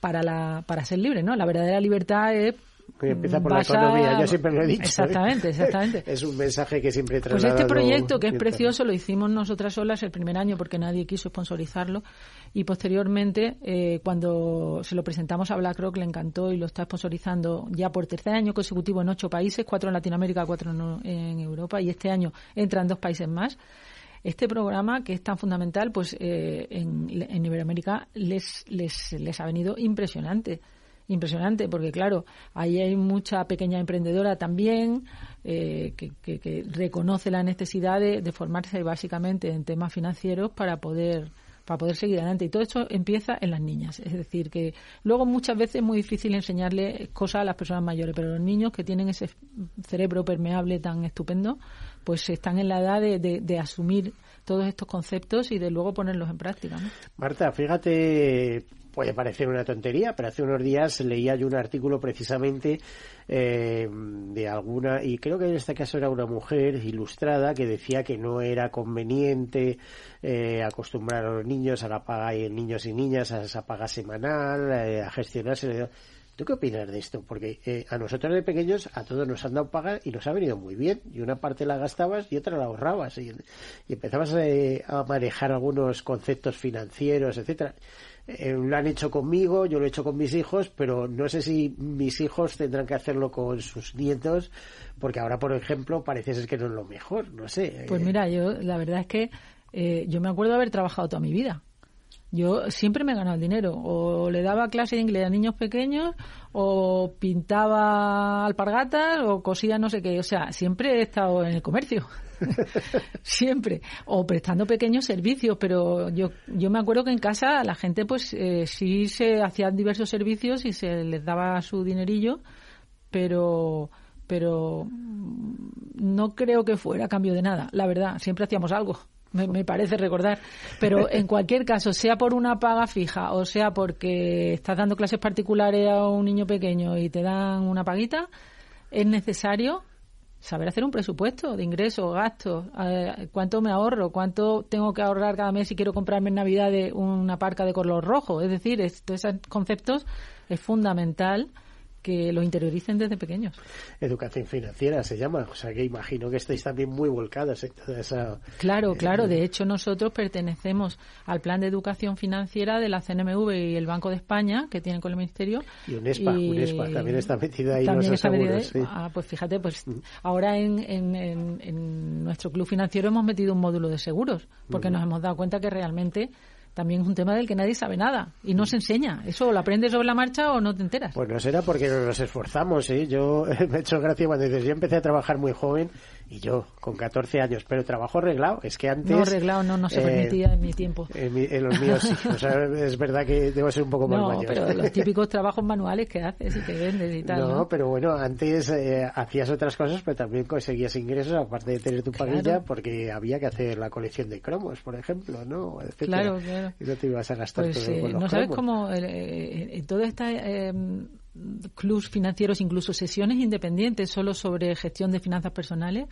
para, la, para ser libres, ¿no? La verdadera libertad es Que empieza por la economía, yo siempre lo he dicho. ¿eh? Exactamente, exactamente. Es un mensaje que siempre he Pues trasladado. este proyecto, que es precioso, lo hicimos nosotras solas el primer año porque nadie quiso sponsorizarlo y posteriormente, eh, cuando se lo presentamos a BlackRock, le encantó y lo está sponsorizando ya por tercer año consecutivo en ocho países, cuatro en Latinoamérica, cuatro en, en Europa y este año entran dos países más. Este programa, que es tan fundamental, pues eh, en, en Iberoamérica les, les, les ha venido impresionante impresionante porque claro ahí hay mucha pequeña emprendedora también eh, que, que- que reconoce la necesidad de, de formarse básicamente en temas financieros para poder para poder seguir adelante y todo esto empieza en las niñas es decir que luego muchas veces es muy difícil enseñarle cosas a las personas mayores pero los niños que tienen ese cerebro permeable tan estupendo pues están en la edad de, de- de asumir todos estos conceptos y de luego ponerlos en práctica ¿no? Marta, fíjate, puede parecer una tontería, pero hace unos días leía yo un artículo precisamente eh, de alguna, y creo que en este caso era una mujer ilustrada que decía que no era conveniente eh, acostumbrar a los niños a la paga, y niños y niñas a esa paga semanal, eh, a gestionarse. ¿Tú qué opinas de esto? Porque eh, a nosotros de pequeños a todos nos han dado paga y nos ha venido muy bien. Y una parte la gastabas y otra la ahorrabas. Y, y empezabas eh, a manejar algunos conceptos financieros, etcétera. Eh, lo han hecho conmigo, yo lo he hecho con mis hijos, pero no sé si mis hijos tendrán que hacerlo con sus nietos, porque ahora, por ejemplo, parece ser que no es lo mejor, no sé. Pues Eh, mira, yo la verdad es que eh, yo me acuerdo de haber trabajado toda mi vida. Yo siempre me he ganado el dinero. O le daba clase de inglés a niños pequeños, o pintaba alpargatas, o cosía no sé qué. O sea, siempre he estado en el comercio. siempre. O prestando pequeños servicios. Pero yo, yo me acuerdo que en casa la gente, pues eh, sí se hacían diversos servicios y se les daba su dinerillo, pero pero no creo que fuera a cambio de nada, la verdad, siempre hacíamos algo, me, me parece recordar, pero en cualquier caso, sea por una paga fija o sea porque estás dando clases particulares a un niño pequeño y te dan una paguita, es necesario saber hacer un presupuesto de ingresos, gastos, eh, cuánto me ahorro, cuánto tengo que ahorrar cada mes si quiero comprarme en Navidad de una parca de color rojo. Es decir, es- todos esos conceptos es fundamental que lo interioricen desde pequeños. Educación financiera se llama, o sea que imagino que estáis también muy volcadas en toda esa... Claro, eh, claro, de hecho nosotros pertenecemos al plan de educación financiera de la CNMV y el Banco de España, que tienen con el Ministerio. Y UNESPA, UNESPA también está metida ahí también los seguros, Ah, pues fíjate, pues mm. ahora en, en, en, nuestro club financiero hemos metido un módulo de seguros, porque nos hemos dado cuenta que realmente también es un tema del que nadie sabe nada y no se enseña. Eso lo aprendes sobre la marcha o no te enteras. Pues no será porque nos esforzamos, ¿eh? Yo me he hecho gracia cuando dices, yo empecé a trabajar muy joven y yo con 14 años, pero trabajo arreglado. Es que antes. No, arreglado no, no se eh, permitía en mi tiempo. En, los míos sí. O sea, es verdad que debo ser un poco más no, pero los típicos trabajos manuales que haces y que vendes y tal. No, pero bueno, antes eh, hacías otras cosas, pero también conseguías ingresos, aparte de tener tu paguilla, porque había que hacer la colección de cromos, por ejemplo, ¿no? Claro, claro. Y no te ibas a gastar pues, todo con los No sabes cómo. en toda esta clubs financieros, incluso sesiones independientes solo sobre gestión de finanzas personales,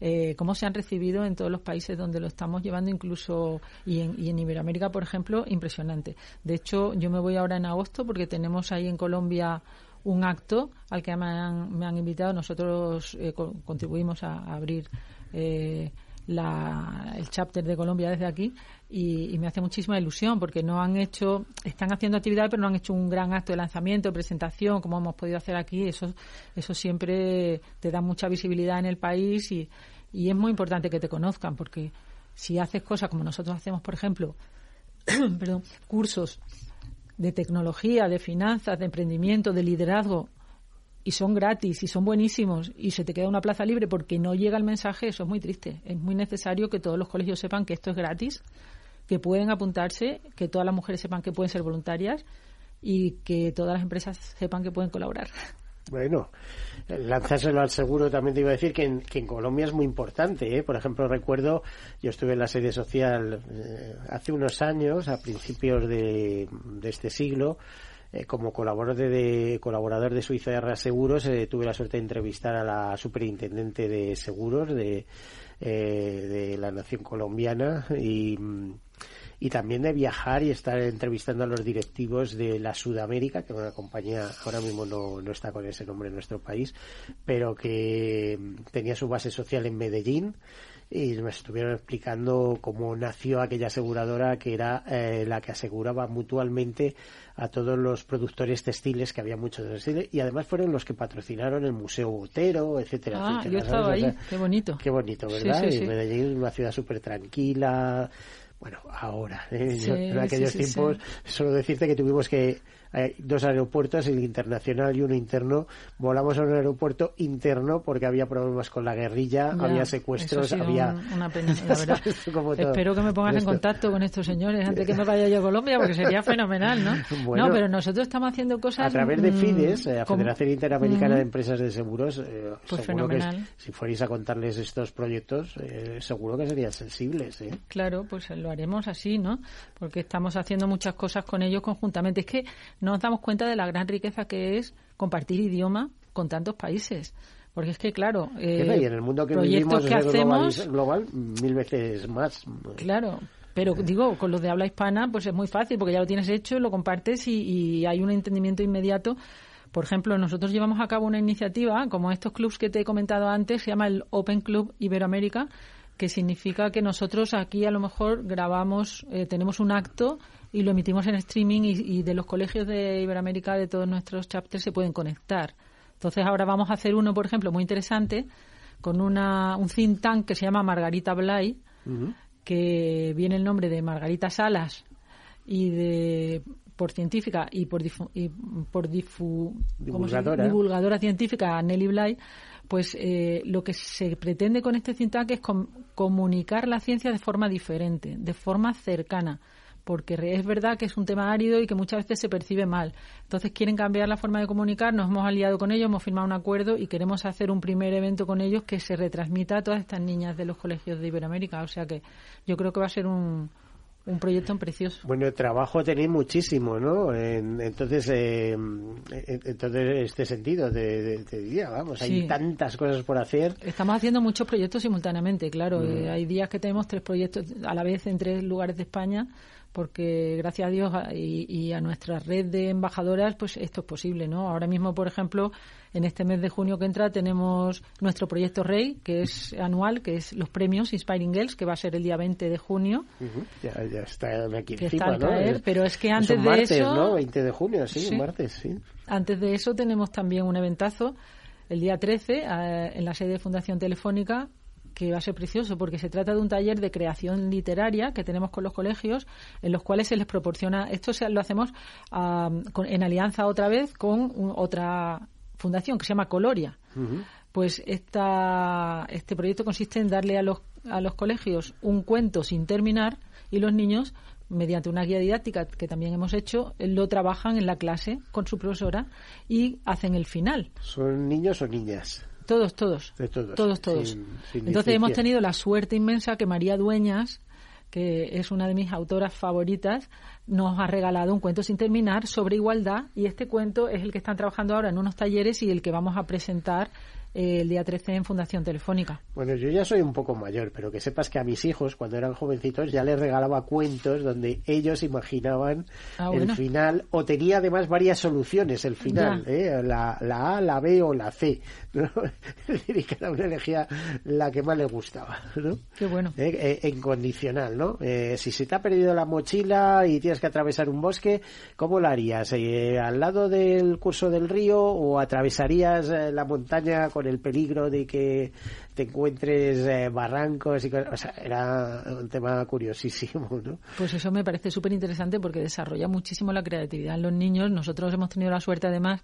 eh, cómo se han recibido en todos los países donde lo estamos llevando, incluso y en, y en, Iberoamérica, por ejemplo, impresionante. De hecho, yo me voy ahora en agosto porque tenemos ahí en Colombia un acto al que me han, me han invitado. Nosotros eh, contribuimos a, abrir eh, la, el chapter de Colombia desde aquí y, me hace muchísima ilusión porque no han hecho, están haciendo actividad pero no han hecho un gran acto de lanzamiento, presentación como hemos podido hacer aquí. Eso, eso siempre te da mucha visibilidad en el país y, y es muy importante que te conozcan porque si haces cosas como nosotros hacemos, por ejemplo, cursos de tecnología, de finanzas, de emprendimiento, de liderazgo, y son gratis y son buenísimos y se te queda una plaza libre porque no llega el mensaje, eso es muy triste. Es muy necesario que todos los colegios sepan que esto es gratis, que pueden apuntarse, que todas las mujeres sepan que pueden ser voluntarias y que todas las empresas sepan que pueden colaborar. Bueno, lanzárselo al seguro también te iba a decir que en, que en Colombia es muy importante. ¿eh? Por ejemplo, recuerdo, yo estuve en la sede social eh, hace unos años, a principios de, de este siglo, eh, como colaborador de, colaborador de Suiza de Seguros, eh, tuve la suerte de entrevistar a la superintendente de seguros de, de la nación colombiana y, y también de viajar y estar entrevistando a los directivos de la Sudamérica, que es una compañía ahora mismo no, no está con ese nombre en nuestro país, pero que tenía su base social en Medellín y me estuvieron explicando cómo nació aquella aseguradora que era la que aseguraba mutualmente a todos los productores textiles, que había muchos textiles, y además fueron los que patrocinaron el Museo Botero, etcétera, ah, yo estaba ahí, qué bonito. Qué bonito, ¿verdad? Medellín, una ciudad súper tranquila, bueno, ahora, ¿eh? en aquellos tiempos, solo decirte que tuvimos que hay dos aeropuertos, el internacional y uno interno. Volamos a un aeropuerto interno porque había problemas con la guerrilla, había secuestros, había... una pena, la verdad. Espero que me pongas en contacto con estos señores antes que me vaya yo a Colombia porque sería fenomenal, ¿no? no, pero nosotros estamos haciendo cosas... A través de mm, FIDES, la eh, Federación Interamericana de Empresas de Seguros, eh, pues fenomenal. si fuerais a contarles estos proyectos, eh, seguro que serían sensibles. Claro, pues lo haremos así, ¿no? Porque estamos haciendo muchas cosas con ellos conjuntamente. Es que nos damos cuenta de la gran riqueza que es compartir idioma con tantos países. Porque es que, claro, eh, en el mundo que vivimos que hacemos, global, mil veces más. Claro, pero digo, con los de habla hispana, pues es muy fácil, porque ya lo tienes hecho, lo compartes y, y, hay un entendimiento inmediato. Por ejemplo, nosotros llevamos a cabo una iniciativa, como estos clubs que te he comentado antes, se llama el Open Club Iberoamérica, que significa que nosotros aquí a lo mejor grabamos, eh, tenemos un acto y lo emitimos en streaming y, de los colegios de Iberoamérica, de todos nuestros chapters, se pueden conectar. Entonces ahora vamos a hacer uno, por ejemplo, muy interesante, con una, un think tank que se llama Margarita Blay, que viene el nombre de Margarita Salas y de por científica y por, y por divulgadora. divulgadora científica Nelly Bly, pues eh, lo que se pretende con este think tank es comunicar la ciencia de forma diferente, de forma cercana porque es verdad que es un tema árido y que muchas veces se percibe mal. Entonces quieren cambiar la forma de comunicar, nos hemos aliado con ellos, hemos firmado un acuerdo y queremos hacer un primer evento con ellos que se retransmita a todas estas niñas de los colegios de Iberoamérica. O sea que yo creo que va a ser un, un proyecto precioso. Bueno, trabajo tenéis muchísimo, ¿no? entonces, eh, entonces, este sentido de, de, vamos, hay tantas cosas por hacer. Estamos haciendo muchos proyectos simultáneamente, claro. Mm. Eh, hay días que tenemos tres proyectos a la vez en tres lugares de España porque gracias a Dios y, a nuestra red de embajadoras, pues esto es posible, ¿no? Ahora mismo, por ejemplo, en este mes de junio que entra tenemos nuestro proyecto Rey, que es anual, que es los premios Inspiring Girls, que va a ser el día 20 de junio. ya, está aquí encima, ¿no? pero es que antes de eso... ¿no? 20 de junio, sí, sí, martes, sí. Antes de eso tenemos también un eventazo el día 13 eh, en la sede de Fundación Telefónica que va a ser precioso porque se trata de un taller de creación literaria que tenemos con los colegios en los cuales se les proporciona esto lo hacemos en alianza otra vez con otra fundación que se llama Coloria pues esta, este proyecto consiste en darle a los a los colegios un cuento sin terminar y los niños mediante una guía didáctica que también hemos hecho, lo trabajan en la clase con su profesora y hacen el final. ¿Son niños o niñas? Todos, todos. todos. Todos, Entonces hemos tenido la suerte inmensa que María Dueñas, que es una de mis autoras favoritas, nos ha regalado un cuento sin terminar sobre igualdad y este cuento es el que están trabajando ahora en unos talleres y el que vamos a presentar eh, el día 13 en Fundación Telefónica. Bueno, yo ya soy un poco mayor, pero que sepas que a mis hijos, cuando eran jovencitos, ya les regalaba cuentos donde ellos imaginaban ah, el final, o tenía además varias soluciones el final, ¿eh? la, A, la B o la C. y cada uno elegía la que más le gustaba. ¿no? Qué bueno. ¿Eh? condicional, ¿no? si se te ha perdido la mochila y tienes que atravesar un bosque, ¿cómo lo harías? ¿Al lado del curso del río o atravesarías la montaña con el peligro de que te encuentres eh, barrancos y cosas. O sea, era un tema curiosísimo, ¿no? Pues eso me parece súper interesante porque desarrolla muchísimo la creatividad en los niños. Nosotros hemos tenido la suerte, además,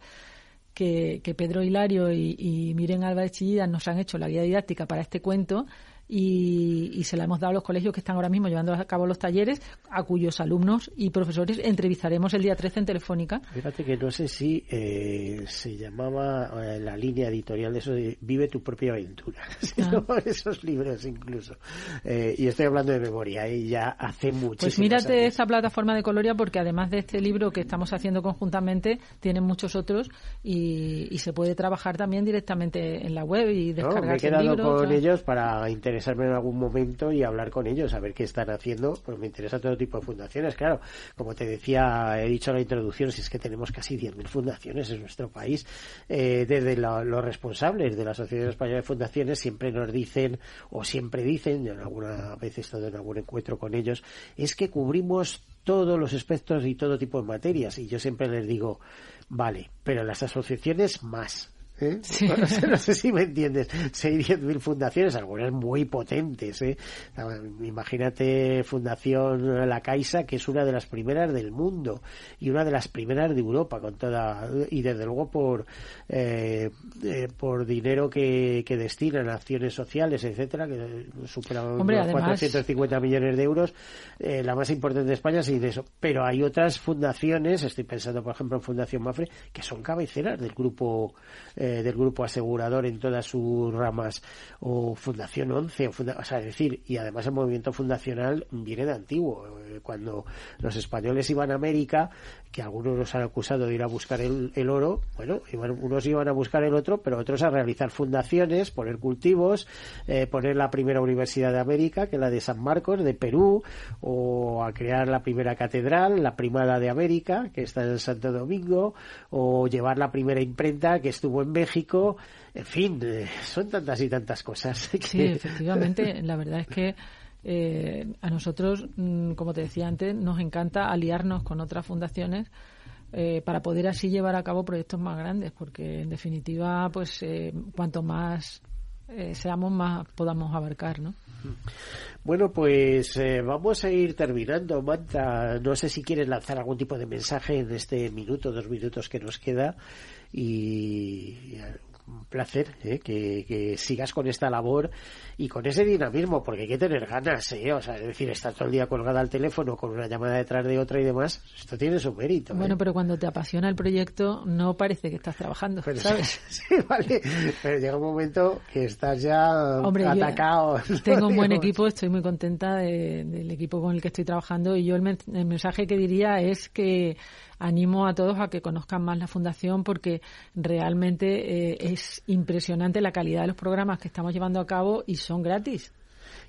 que, Pedro Hilario y, y Miren Álvarez Chillida nos han hecho la guía didáctica para este cuento y, se la hemos dado a los colegios que están ahora mismo llevando a cabo los talleres, a cuyos alumnos y profesores entrevistaremos el día 13 en Telefónica. Fíjate que no sé si eh, se llamaba eh, la línea editorial de eso de Vive tu propia aventura, ah. esos libros incluso. Eh, y estoy hablando de memoria, y ya hace mucho. Pues mírate esa plataforma de Coloria porque además de este libro que estamos haciendo conjuntamente, tienen muchos otros y, se puede trabajar también directamente en la web y descargar no, me he quedado con ellos para interesar interesarme en algún momento y hablar con ellos, a ver qué están haciendo. Pues me interesa todo tipo de fundaciones. Claro, como te decía, he dicho en la introducción, si es que tenemos casi 10.000 fundaciones en nuestro país, eh, desde los responsables de la Asociación Española de Fundaciones siempre nos dicen, o siempre dicen, yo alguna vez he estado en algún encuentro con ellos, es que cubrimos todos los espectros y todo tipo de materias. Y yo siempre les digo, vale, pero las asociaciones más. ¿Eh? No, sé, si me entiendes. 6, mil fundaciones, algunas muy potentes. ¿eh? Imagínate Fundación La Caixa, que es una de las primeras del mundo y una de las primeras de Europa, con toda y desde luego por eh, eh por dinero que, que destinan a acciones sociales, etcétera, que superan los 450 millones de euros. Eh, la más importante de España, sin eso. Pero hay otras fundaciones, estoy pensando por ejemplo en Fundación Mafre, que son cabeceras del grupo. Eh, del grupo asegurador en todas sus ramas o Fundación 11 o, sea, es decir, y además el movimiento fundacional viene de antiguo. Eh, cuando los españoles iban a América, que algunos nos han acusado de ir a buscar el, oro, bueno, unos iban a buscar el otro, pero otros a realizar fundaciones, poner cultivos, eh, poner la primera universidad de América, que es la de San Marcos, de Perú, o a crear la primera catedral, la primada de América, que está en Santo Domingo, o llevar la primera imprenta que estuvo en México, en fin, eh, son tantas y tantas cosas. Sí, efectivamente, la verdad es que eh, a nosotros, mm, como te decía antes, nos encanta aliarnos con otras fundaciones eh, para poder así llevar a cabo proyectos más grandes, porque en definitiva, pues cuanto más seamos, más podamos abarcar, ¿no? Bueno, pues vamos a ir terminando, Manta. No sé si quieres lanzar algún tipo de mensaje en este minuto, dos minutos que nos queda y, un placer ¿eh? que, sigas con esta labor y con ese dinamismo, porque hay que tener ganas, ¿eh? O sea, es decir, estar todo el día colgada al teléfono con una llamada detrás de otra y demás, esto tiene su mérito. Bueno, ¿eh? pero cuando te apasiona el proyecto, no parece que estás trabajando, ¿sabes? Sí, vale, pero llega un momento que estás ya atacado. Tengo un buen equipo, estoy muy contenta del equipo con el que estoy trabajando y yo el mensaje que diría es que animo a todos a que conozcan más la Fundación porque realmente eh, es impresionante la calidad de los programas que estamos llevando a cabo y son gratis.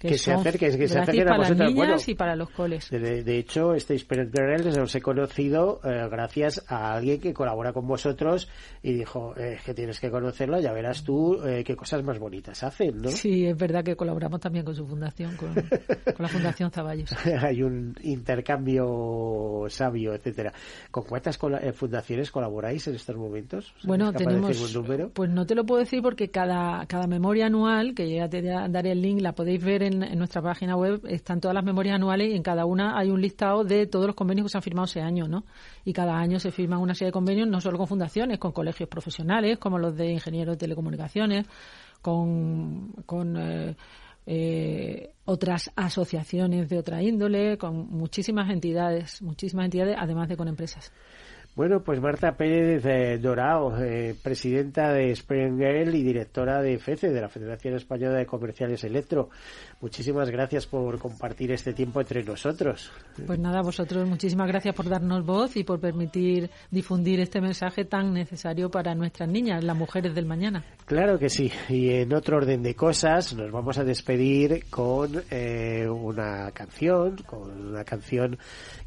Que, se acerquen, que se acerquen a vosotros. Para las niñas y para los coles. De, hecho, este Spirit Girls os he conocido eh, gracias a alguien que colabora con vosotros y dijo eh, que tienes que conocerlo, ya verás tú eh, qué cosas más bonitas hacen, ¿no? Sí, es verdad que colaboramos también con su fundación, con, la Fundación Zaballos. Hay un intercambio sabio, etcétera. ¿Con cuántas fundaciones colaboráis en estos momentos? Bueno, tenemos. Pues no te lo puedo decir porque cada, cada memoria anual, que ya te daré el link, la podéis ver en, nuestra página web, están todas las memorias anuales y en cada una hay un listado de todos los convenios que se han firmado ese año, ¿no? Y cada año se firman una serie de convenios, no solo con fundaciones, con colegios profesionales, como los de ingenieros de telecomunicaciones, con. con eh, eh, otras asociaciones de otra índole, con muchísimas entidades, muchísimas entidades, además de con empresas. Bueno, pues Marta Pérez eh, Dorao, eh, presidenta de Girl y directora de FECE, de la Federación Española de Comerciales Electro. Muchísimas gracias por compartir este tiempo entre nosotros. Pues nada, vosotros muchísimas gracias por darnos voz y por permitir difundir este mensaje tan necesario para nuestras niñas, las mujeres del mañana. Claro que sí. Y en otro orden de cosas, nos vamos a despedir con eh, una canción, con una canción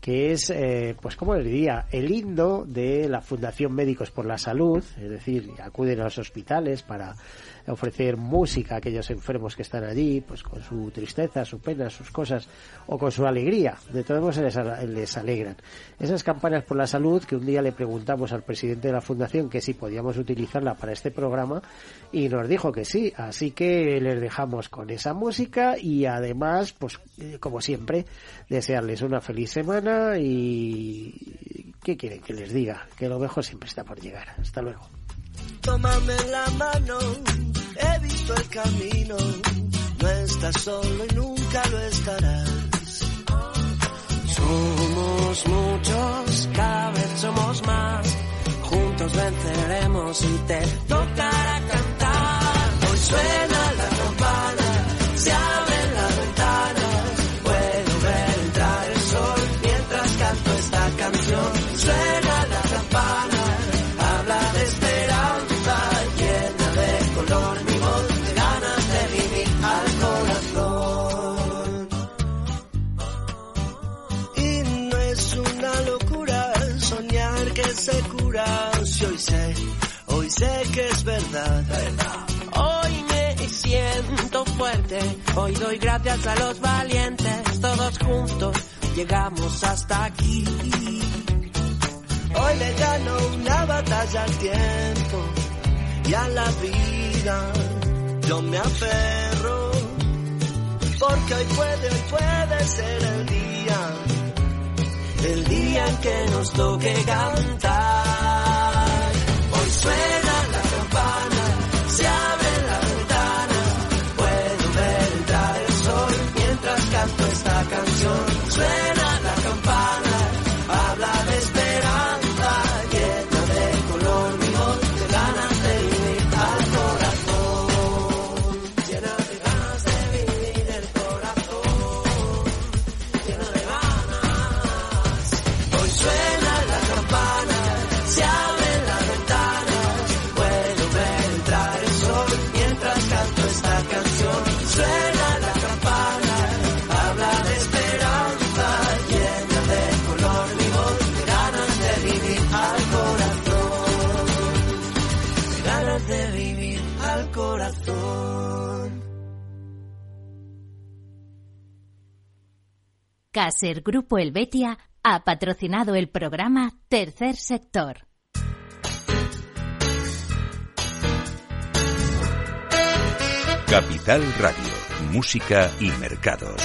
que es, eh, pues como les diría, el himno de la Fundación Médicos por la Salud, es decir, acuden a los hospitales para ofrecer música a aquellos enfermos que están allí, pues con su tristeza, su pena, sus cosas, o con su alegría. De todos modos les, les alegran. Esas campañas por la salud que un día le preguntamos al presidente de la fundación que si podíamos utilizarla para este programa y nos dijo que sí. Así que les dejamos con esa música y además, pues eh, como siempre, desearles una feliz semana y ¿qué quieren que les diga? Que lo mejor siempre está por llegar. Hasta luego. Tómame la mano, he visto el camino, no estás solo y nunca lo estarás. Somos muchos, cada vez somos más, juntos venceremos y te tocará cantar. Hoy suena la verdad. Hoy me siento fuerte, hoy doy gracias a los valientes, todos juntos llegamos hasta aquí. Hoy le gano una batalla al tiempo y a la vida. Yo me aferro, porque hoy puede, hoy puede ser el día el día en que nos toque cantar. Hoy suena canción. Suena Caser Grupo Helvetia ha patrocinado el programa Tercer Sector. Capital Radio, Música y Mercados.